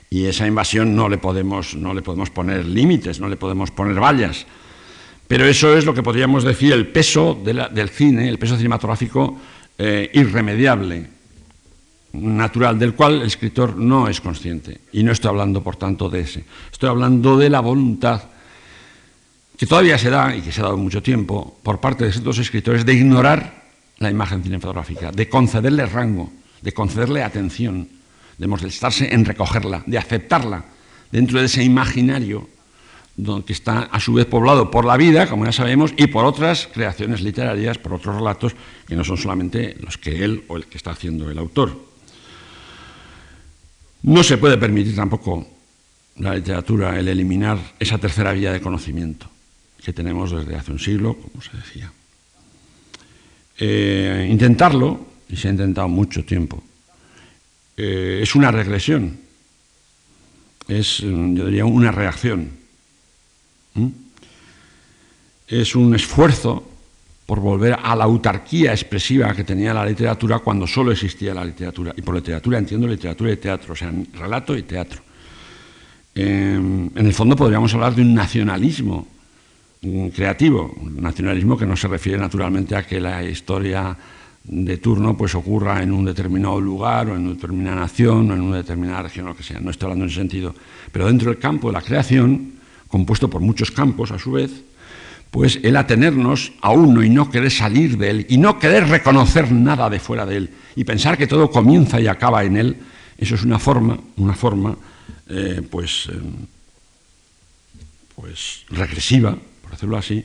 y esa invasión no le podemos, no le podemos poner límites, no le podemos poner vallas. Pero eso es lo que podríamos decir el peso del cine, el peso cinematográfico eh, irremediable, natural, del cual el escritor no es consciente. Y no estoy hablando, por tanto, de ese. Estoy hablando de la voluntad que todavía se da, y que se ha dado mucho tiempo, por parte de ciertos escritores, de ignorar la imagen cinematográfica, de concederle rango, de concederle atención, de molestarse en recogerla, de aceptarla dentro de ese imaginario que está a su vez poblado por la vida, como ya sabemos, y por otras creaciones literarias, por otros relatos que no son solamente los que él o el que está haciendo el autor. No se puede permitir tampoco la literatura el eliminar esa tercera vía de conocimiento que tenemos desde hace un siglo, como se decía. Eh, intentarlo, y se ha intentado mucho tiempo, eh, es una regresión, es, yo diría, una reacción. Es un esfuerzo por volver a la autarquía expresiva que tenía la literatura cuando solo existía la literatura. Y por literatura entiendo literatura y teatro, o sea, relato y teatro. en el fondo podríamos hablar de un nacionalismo creativo, un nacionalismo que no se refiere naturalmente a que la historia de turno pues ocurra en un determinado lugar o en una determinada nación o en una determinada región lo que sea. No estoy hablando en ese sentido. Pero dentro del campo de la creación, compuesto por muchos campos a su vez, pues el atenernos a uno y no querer salir de él y no querer reconocer nada de fuera de él y pensar que todo comienza y acaba en él, eso es una forma, una forma eh, pues, eh, pues regresiva, por decirlo así,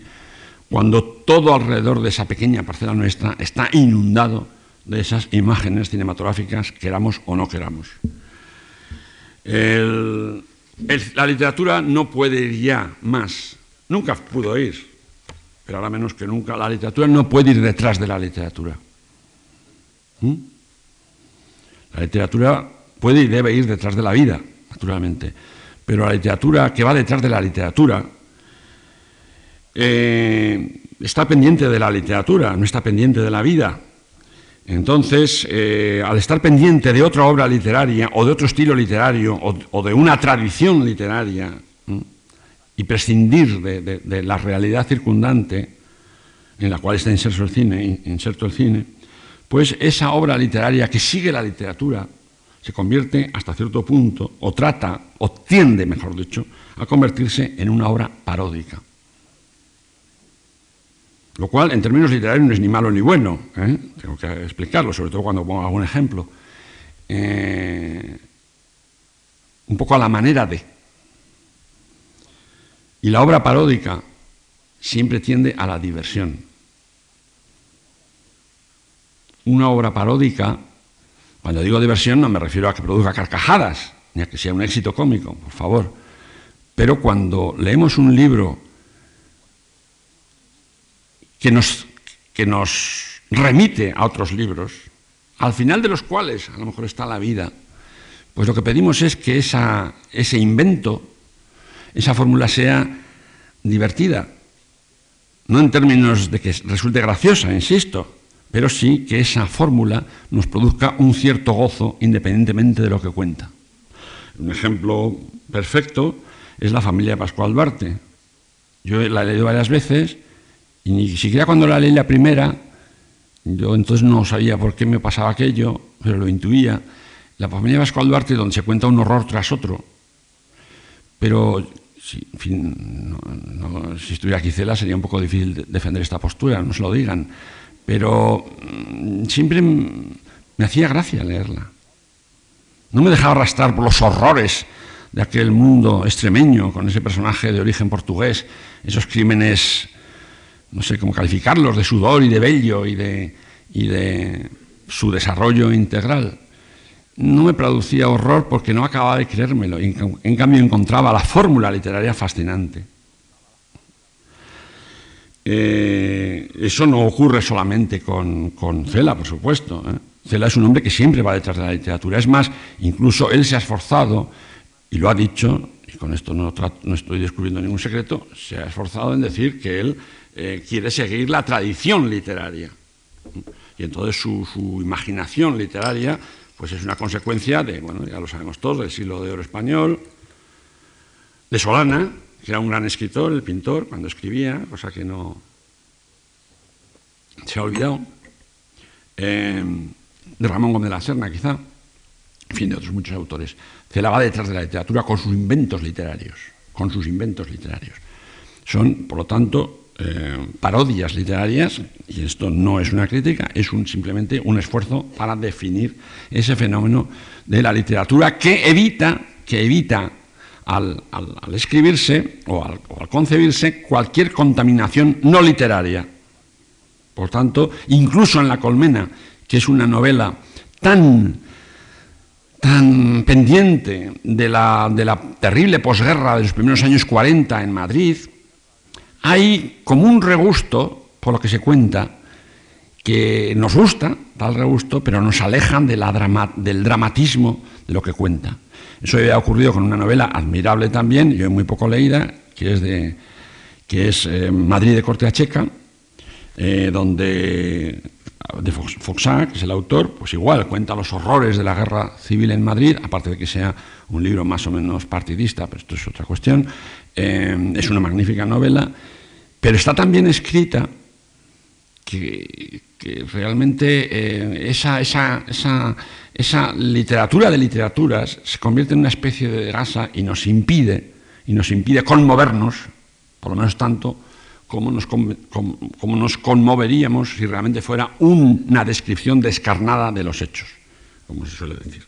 cuando todo alrededor de esa pequeña parcela nuestra está inundado de esas imágenes cinematográficas, queramos o no queramos. La literatura no puede ir ya más, nunca pudo ir, pero ahora menos que nunca, la literatura no puede ir detrás de la literatura. ¿Mm? La literatura puede y debe ir detrás de la vida, naturalmente, pero la literatura que va detrás de la literatura eh, está pendiente de la literatura, no está pendiente de la vida. Entonces, eh, al estar pendiente de otra obra literaria o de otro estilo literario o, de una tradición literaria y prescindir de, la realidad circundante en la cual está inserto el cine, inserto el cine, pues esa obra literaria que sigue la literatura se convierte hasta cierto punto, o trata, o tiende, mejor dicho, a convertirse en una obra paródica. Lo cual, en términos literarios, no es ni malo ni bueno. ¿eh? Tengo que explicarlo, sobre todo cuando pongo algún ejemplo. Eh, un poco a la manera de. Y la obra paródica siempre tiende a la diversión. Una obra paródica, cuando digo diversión, no me refiero a que produzca carcajadas, ni a que sea un éxito cómico, por favor. Pero cuando leemos un libro que nos, que nos remite a otros libros, al final de los cuales a lo mejor está la vida, pues lo que pedimos es que esa, ese invento, esa fórmula sea divertida, no en términos de que resulte graciosa, insisto, pero sí que esa fórmula nos produzca un cierto gozo independientemente de lo que cuenta. Un ejemplo perfecto es la familia Pascual Duarte. Yo la he leído varias veces y ni siquiera cuando la leí la primera, yo entonces no sabía por qué me pasaba aquello, pero lo intuía. La familia Pascual Duarte, donde se cuenta un horror tras otro. Pero, si, en fin, si estuviera aquí Cela sería un poco difícil defender esta postura, no se lo digan. Pero mm, siempre me hacía gracia leerla. No me dejaba arrastrar por los horrores de aquel mundo extremeño, con ese personaje de origen portugués, esos crímenes no sé cómo calificarlos, de sudor y de vello y de, y de su desarrollo integral. No me producía horror porque no acababa de creérmelo, en, cambio encontraba la fórmula literaria fascinante. Eh, eso no ocurre solamente con, con Cela, por supuesto. ¿eh? Cela es un hombre que siempre va detrás de la literatura. Es más, incluso él se ha esforzado, y lo ha dicho, y con esto no, no estoy descubriendo ningún secreto, se ha esforzado en decir que él eh, quiere seguir la tradición literaria. Y entonces su, imaginación literaria pues es una consecuencia de, bueno, ya lo sabemos todos, del siglo de oro español, de Solana, que era un gran escritor, el pintor, cuando escribía, cosa que no se ha olvidado, eh, de Ramón Gómez de la Serna, quizá, en fin, de otros muchos autores. Se la va detrás de la literatura con sus inventos literarios, con sus inventos literarios. Son, por lo tanto, eh, parodias literarias, y esto no es una crítica, es un, simplemente un esfuerzo para definir ese fenómeno de la literatura que evita, que evita al, escribirse o al, concebirse cualquier contaminación no literaria. Por tanto, incluso en La Colmena, que es una novela tan, tan pendiente de la, de la terrible posguerra de los primeros años 40 en Madrid, hay como un regusto, por lo que se cuenta, que nos gusta, tal regusto, pero nos alejan del dramatismo de lo que cuenta. Eso había ocurrido con una novela admirable también, yo muy poco leída, que es, de, que es eh, Madrid de Corte Checa, eh, donde de que es el autor, pues igual cuenta los horrores de la guerra civil en Madrid, aparte de que sea un libro más o menos partidista, pero esto es otra cuestión. Eh, es una magnífica novela, pero está también escrita que, realmente eh, esa, literatura de literaturas se convierte en una especie de gasa y nos impide, y nos impide conmovernos, por lo menos tanto, como nos, como nos conmoveríamos si realmente fuera una descripción descarnada de los hechos, como se suele decir.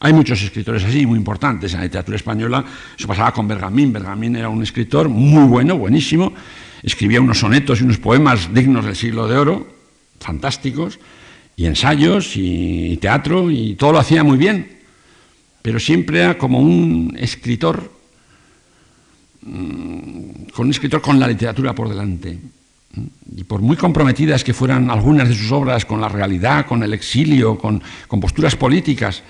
Hay muchos escritores así, muy importantes en la literatura española. Eso pasaba con Bergamín. Bergamín era un escritor muy bueno, buenísimo. Escribía unos sonetos y unos poemas dignos del siglo de oro, fantásticos, y ensayos y teatro, y todo lo hacía muy bien. Pero siempre era como un escritor, mm, con un escritor con la literatura por delante. Y por muy comprometidas que fueran algunas de sus obras con la realidad, con el exilio, con, posturas políticas,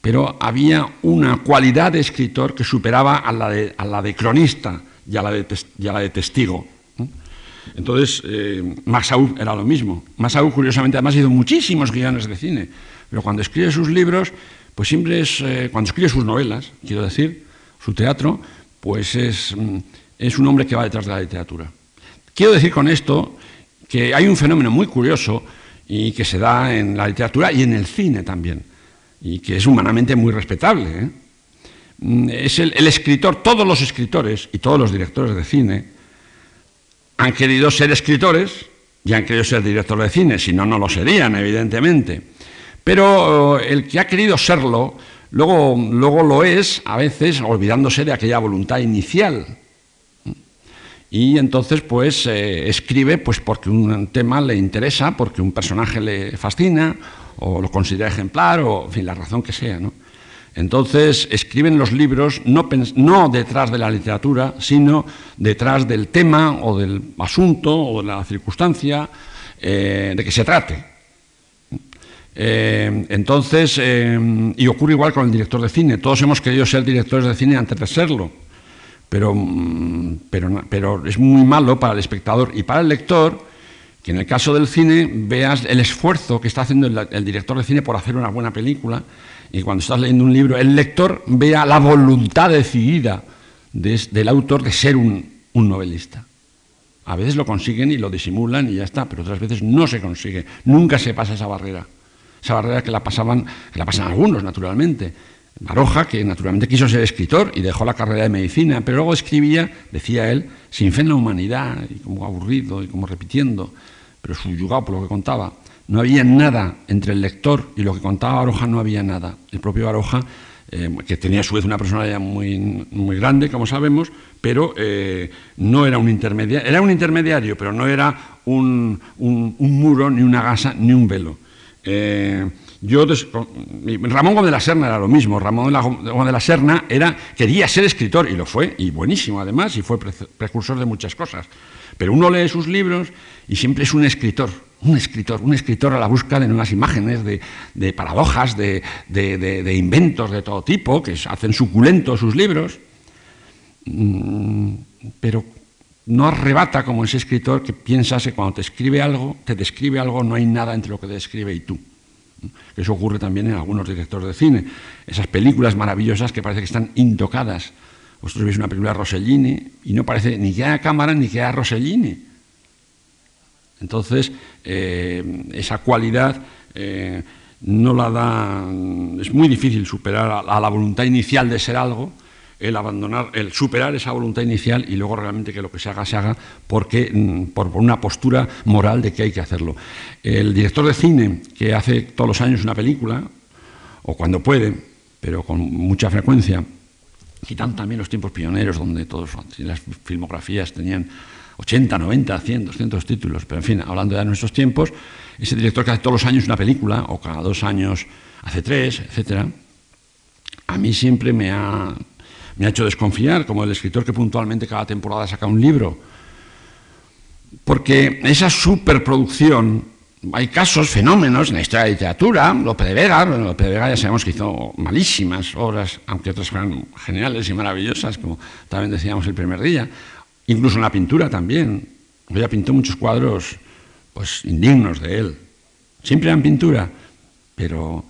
pero había una cualidad de escritor que superaba a la de, a la de cronista y a la de testigo. Entonces, eh, era lo mismo. Massaou, curiosamente, además, hizo muchísimos guiones de cine, pero cuando escribe sus libros, pues siempre es, eh, cuando escribe sus novelas, quiero decir, su teatro, pues es, mm, es un hombre que va detrás de la literatura. Quiero decir con esto que hay un fenómeno muy curioso y que se da en la literatura y en el cine también y que es humanamente muy respetable. ¿eh? Mm, es el, escritor, todos los escritores y todos los directores de cine han querido ser escritores y han querido ser directores de cine, si no, no lo serían, evidentemente. Pero eh, el que ha querido serlo, luego, luego lo es, a veces, olvidándose de aquella voluntad inicial. Y entonces, pues, eh, escribe pues, porque un tema le interesa, porque un personaje le fascina, o lo considera ejemplar, o en fin, la razón que sea. ¿no? Entonces escriben los libros no, no, detrás de la literatura, sino detrás del tema o del asunto o de la circunstancia eh, de que se trate. Eh, entonces, eh, y ocurre igual con el director de cine. Todos hemos querido ser directores de cine antes de serlo, pero, mm, pero, pero es muy malo para el espectador y para el lector que en el caso del cine veas el esfuerzo que está haciendo el, director de cine por hacer una buena película y cuando estás leyendo un libro, el lector vea la voluntad decidida del autor de ser un, novelista. A veces lo consiguen y lo disimulan y ya está, pero otras veces no se consigue. Nunca se pasa esa barrera. Esa barrera que la pasaban, que la pasan algunos, naturalmente. Baroja, que naturalmente quiso ser escritor y dejó la carrera de medicina, pero luego escribía, decía él, sin fe en la humanidad, y como aburrido y como repitiendo, pero subyugado por lo que contaba. No había nada entre el lector y lo que contaba Baroja, no había nada. El propio Baroja, eh, que tenía a su vez una personalidad muy, muy grande, como sabemos, pero eh, no era un intermediario, era un intermediario, pero no era un, muro, ni una gasa, ni un velo. Eh, yo Ramón Gómez de la Serna era lo mismo. Ramón Gómez de la Serna era, quería ser escritor y lo fue, y buenísimo además, y fue precursor de muchas cosas. Pero uno lee sus libros y siempre es un escritor, un escritor, un escritor a la busca de nuevas imágenes, de, paradojas, de, de, inventos de todo tipo, que hacen suculentos sus libros, mm, pero no arrebata como ese escritor que piensa que cuando te escribe algo, te describe algo, no hay nada entre lo que te describe y tú. Eso ocurre también en algunos directores de cine. Esas películas maravillosas que parece que están intocadas. Vosotros veis una película de Rossellini y no parece ni que haya cámara ni que haya Rossellini. Entonces, eh, esa cualidad eh, no la da. Es muy difícil superar a la voluntad inicial de ser algo el abandonar, el superar esa voluntad inicial y luego realmente que lo que se haga se haga porque, mm, por una postura moral de que hay que hacerlo. El director de cine que hace todos los años una película, o cuando puede, pero con mucha frecuencia, quitando también los tiempos pioneros donde todas las filmografías tenían 80, 90, 100, 200 títulos, pero en fin, hablando de nuestros tiempos, ese director que hace todos los años una película, o cada dos años hace tres, etcétera, a mí siempre me ha me ha hecho desconfiar, como el escritor que puntualmente cada temporada saca un libro. Porque esa superproducción, hay casos, fenómenos en la historia de la literatura, Lope de Vega, Lope de Vega ya sabemos que hizo malísimas obras, aunque otras fueran geniales y maravillosas, como también decíamos el primer día, incluso en la pintura también. Ella pintó muchos cuadros pues indignos de él. Siempre eran pintura, pero...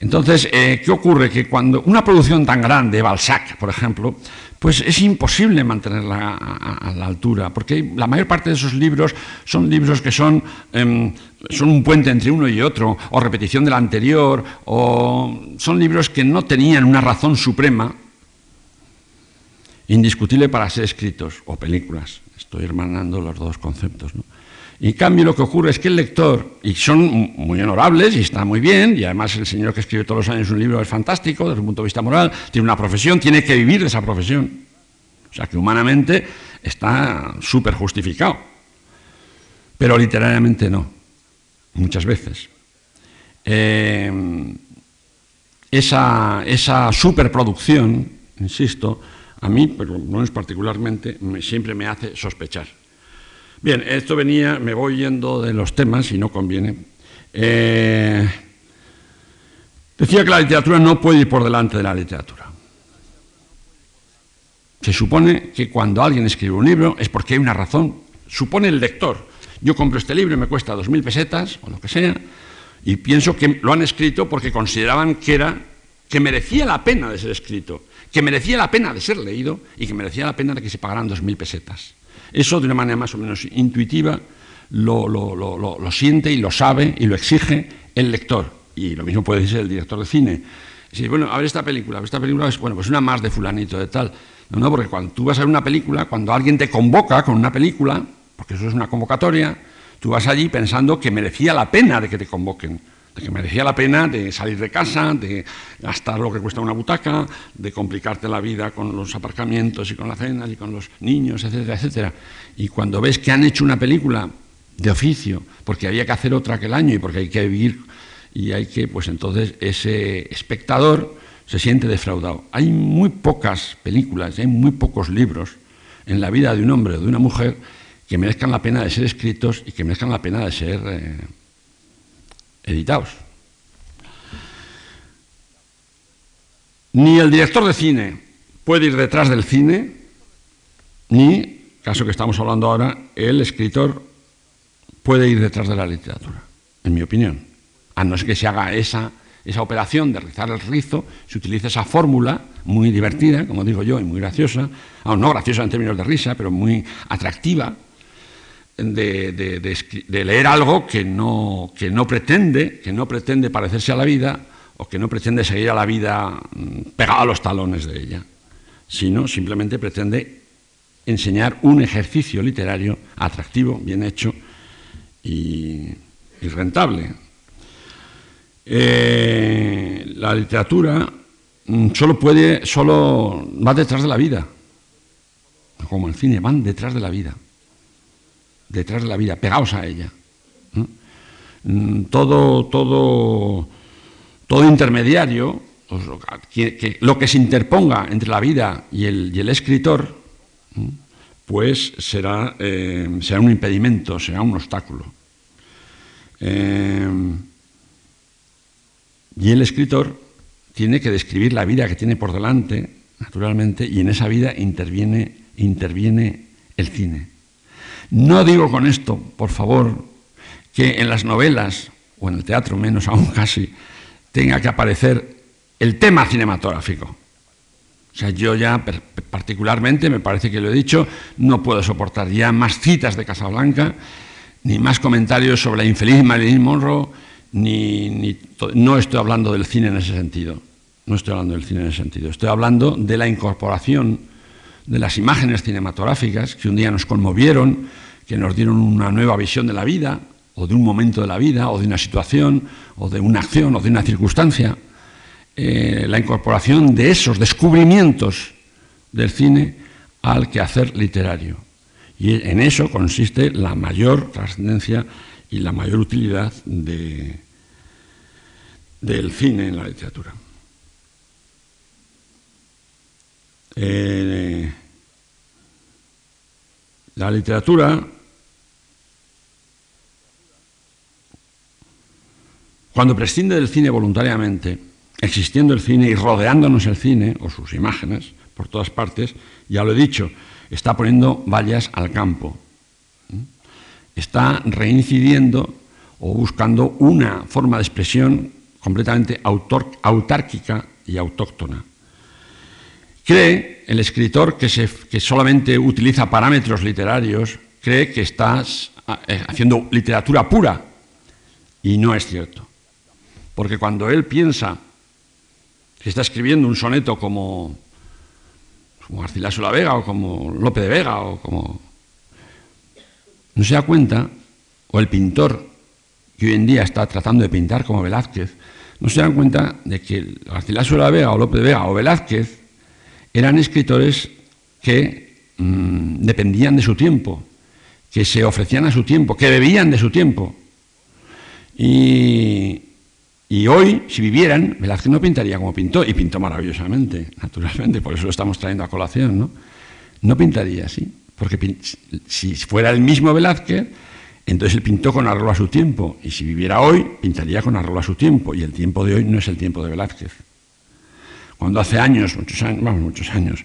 Entonces, eh, ¿qué ocurre? Que cuando una producción tan grande, Balzac, por ejemplo, pues es imposible mantenerla a, la altura, porque la mayor parte de esos libros son libros que son, em, son un puente entre uno y otro, o repetición del anterior, o son libros que no tenían una razón suprema indiscutible para ser escritos, o películas. Estoy hermanando los dos conceptos. ¿no? Y cambio lo que ocurre es que el lector, y son muy honorables y está muy bien, y además el señor que escribe todos los años un libro es fantástico desde un punto de vista moral, tiene una profesión, tiene que vivir de esa profesión. O sea que humanamente está súper justificado. Pero literariamente no, muchas veces. Eh, esa, esa superproducción, insisto, a mí, pero no es particularmente, siempre me hace sospechar. Bien, esto venía, me voy yendo de los temas y no conviene. Eh, decía que la literatura no puede ir por delante de la literatura. Se supone que cuando alguien escribe un libro es porque hay una razón. Supone el lector. Yo compro este libro y me cuesta dos mil pesetas o lo que sea, y pienso que lo han escrito porque consideraban que era que merecía la pena de ser escrito, que merecía la pena de ser leído y que merecía la pena de que se pagaran dos mil pesetas. Eso de una manera más o menos intuitiva lo, siente y lo sabe y lo exige el lector. Y lo mismo puede decir el director de cine. Si, bueno, a ver esta película, esta película es, bueno, pues una más de fulanito, de tal. No, no, porque cuando tú vas a ver una película, cuando alguien te convoca con una película, porque eso es una convocatoria, tú vas allí pensando que merecía la pena de que te convoquen de que merecía la pena de salir de casa, de gastar lo que cuesta una butaca, de complicarte la vida con los aparcamientos y con las cenas y con los niños, etcétera, etcétera. Y cuando ves que han hecho una película de oficio, porque había que hacer otra aquel año y porque hay que vivir y hay que, pues entonces ese espectador se siente defraudado. Hay muy pocas películas, hay muy pocos libros en la vida de un hombre o de una mujer que merezcan la pena de ser escritos y que merezcan la pena de ser... Eh, editados. Ni el director de cine puede ir detrás del cine, ni, caso que estamos hablando ahora, el escritor puede ir detrás de la literatura, en mi opinión. A no ser que se haga esa, esa operación de rizar el rizo, se utiliza esa fórmula muy divertida, como digo yo, y muy graciosa, aún no graciosa en términos de risa, pero muy atractiva, de, leer algo que no, que no, pretende, que no pretende parecerse a la vida o que no pretende seguir a la vida mm, pegado a los talones de ella, sino simplemente pretende enseñar un ejercicio literario atractivo, bien hecho y, rentable. Eh, la literatura mm, solo puede, solo va detrás de la vida, como el cine, van detrás de la vida detrás de la vida, pegados a ella. Mm, todo, todo, todo intermediario, lo que se interponga entre la vida y el, escritor, pues será, eh, será, un impedimento, será un obstáculo. Eh, y el escritor tiene que describir la vida que tiene por delante, naturalmente, y en esa vida interviene, interviene el cine. No digo con esto, por favor, que en las novelas, o en el teatro menos aún *laughs* casi, tenga que aparecer el tema cinematográfico. O sea, yo ya particularmente, me parece que lo he dicho, no puedo soportar ya más citas de Casablanca, ni más comentarios sobre la infeliz Marilyn Monroe, ni, no estoy hablando del cine en ese sentido. No estoy hablando del cine en ese sentido. Estoy hablando de la incorporación de las imágenes cinematográficas que un día nos conmovieron, que nos dieron una nueva visión de la vida, o de un momento de la vida, o de una situación, o de una acción, o de una circunstancia. Eh, la incorporación de esos descubrimientos del cine al quehacer literario. Y en eso consiste la mayor trascendencia y la mayor utilidad del cine en la literatura. Eh, la literatura, cuando prescinde del cine voluntariamente, existiendo el cine y rodeándonos el cine o sus imágenes por todas partes, ya lo he dicho, está poniendo vallas al campo. está reincidiendo o buscando una forma de expresión completamente autárquica y autóctona. Cree el escritor que, que solamente utiliza parámetros literarios, cree que estás eh, haciendo literatura pura, y no es cierto. Porque cuando él piensa que está escribiendo un soneto como, como Garcilaso la Vega o como Lope de Vega o como... No se da cuenta, o el pintor que hoy en día está tratando de pintar como Velázquez, no se dan cuenta de que Garcilaso de la Vega o Lope de Vega o Velázquez eran escritores que mm, dependían de su tiempo, que se ofrecían a su tiempo, que bebían de su tiempo. Y, y hoy, si vivieran, Velázquez no pintaría como pintó, y pintó maravillosamente, naturalmente, por eso lo estamos trayendo a colación, ¿no? No pintaría así, porque si fuera el mismo Velázquez, entonces él pintó con arreglo a su tiempo, y si viviera hoy, pintaría con arreglo a su tiempo, y el tiempo de hoy no es el tiempo de Velázquez. Cuando hace años, muchos años, vamos, muchos años,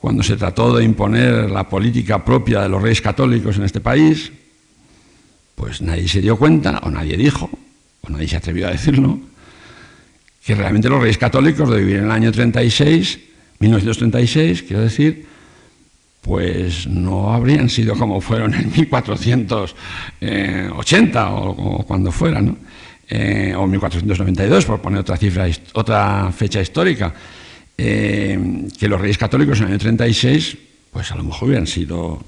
cuando se trató de imponer la política propia de los reyes católicos en este país, pues nadie se dio cuenta, o nadie dijo, o nadie se atrevió a decirlo, que realmente los reyes católicos de vivir en el año 36, 1936, quiero decir, pues no habrían sido como fueron en 1480 o, cuando fuera, ¿no? Eh, o 1492, por poner otra cifra, otra fecha histórica, eh, que los reyes católicos en el año 36, pues a lo mejor hubieran sido,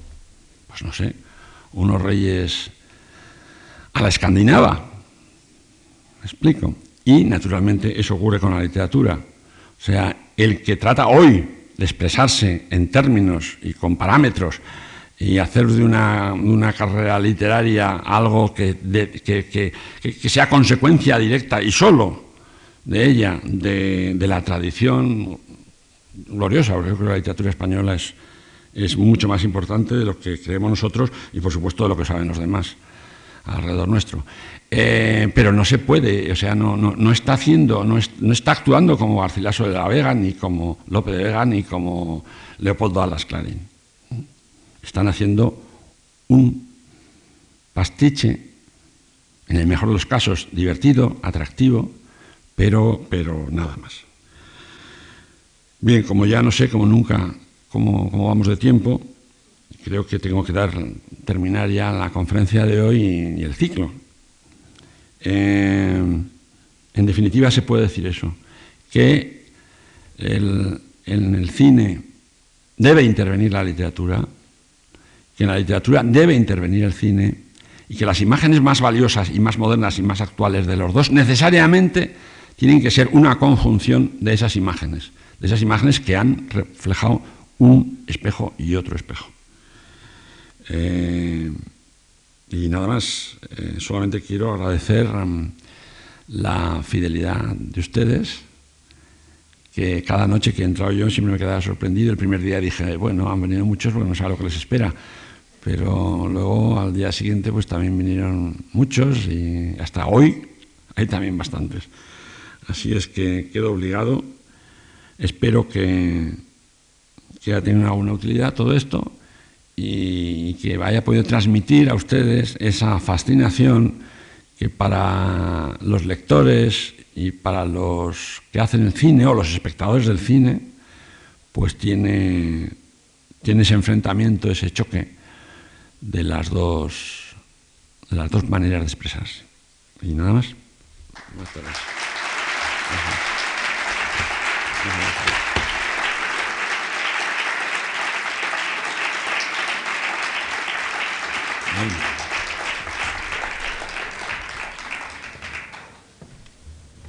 pues no sé, unos reyes a la escandinava. ¿Me explico? Y naturalmente eso ocurre con la literatura. O sea, el que trata hoy de expresarse en términos y con parámetros y hacer de una, carrera literaria algo que, que, sea consecuencia directa y solo de ella, de, la tradición gloriosa, porque creo que la literatura española es, es mucho más importante de lo que creemos nosotros y por supuesto de lo que saben los demás alrededor nuestro. Eh, pero no se puede, o sea, no, no, está haciendo, no, está actuando como Garcilaso de la Vega, ni como Lope de Vega, ni como Leopoldo Alas Clarín. Están haciendo un pastiche, en el mejor de los casos, divertido, atractivo, pero, pero nada más. Bien, como ya no sé, como nunca, cómo, cómo vamos de tiempo, creo que tengo que dar, terminar ya la conferencia de hoy y, el ciclo. Eh, en definitiva, se puede decir eso, que en el cine debe intervenir la literatura, que en la literatura debe intervenir el cine y que las imágenes más valiosas y más modernas y más actuales de los dos necesariamente tienen que ser una conjunción de esas imágenes, de esas imágenes que han reflejado un espejo y otro espejo. Eh, y nada más, eh, solamente quiero agradecer um, la fidelidad de ustedes, que cada noche que he entrado yo siempre me quedaba sorprendido. El primer día dije, bueno, han venido muchos porque no sé lo que les espera. Pero luego al día siguiente pues también vinieron muchos y hasta hoy hay también bastantes. Así es que quedo obligado. Espero que, que haya tenido alguna utilidad todo esto y que haya podido transmitir a ustedes esa fascinación que para los lectores y para los que hacen el cine o los espectadores del cine, pues tiene, tiene ese enfrentamiento, ese choque de las dos, de las dos maneras de expresarse. Y nada más. Buenas tardes.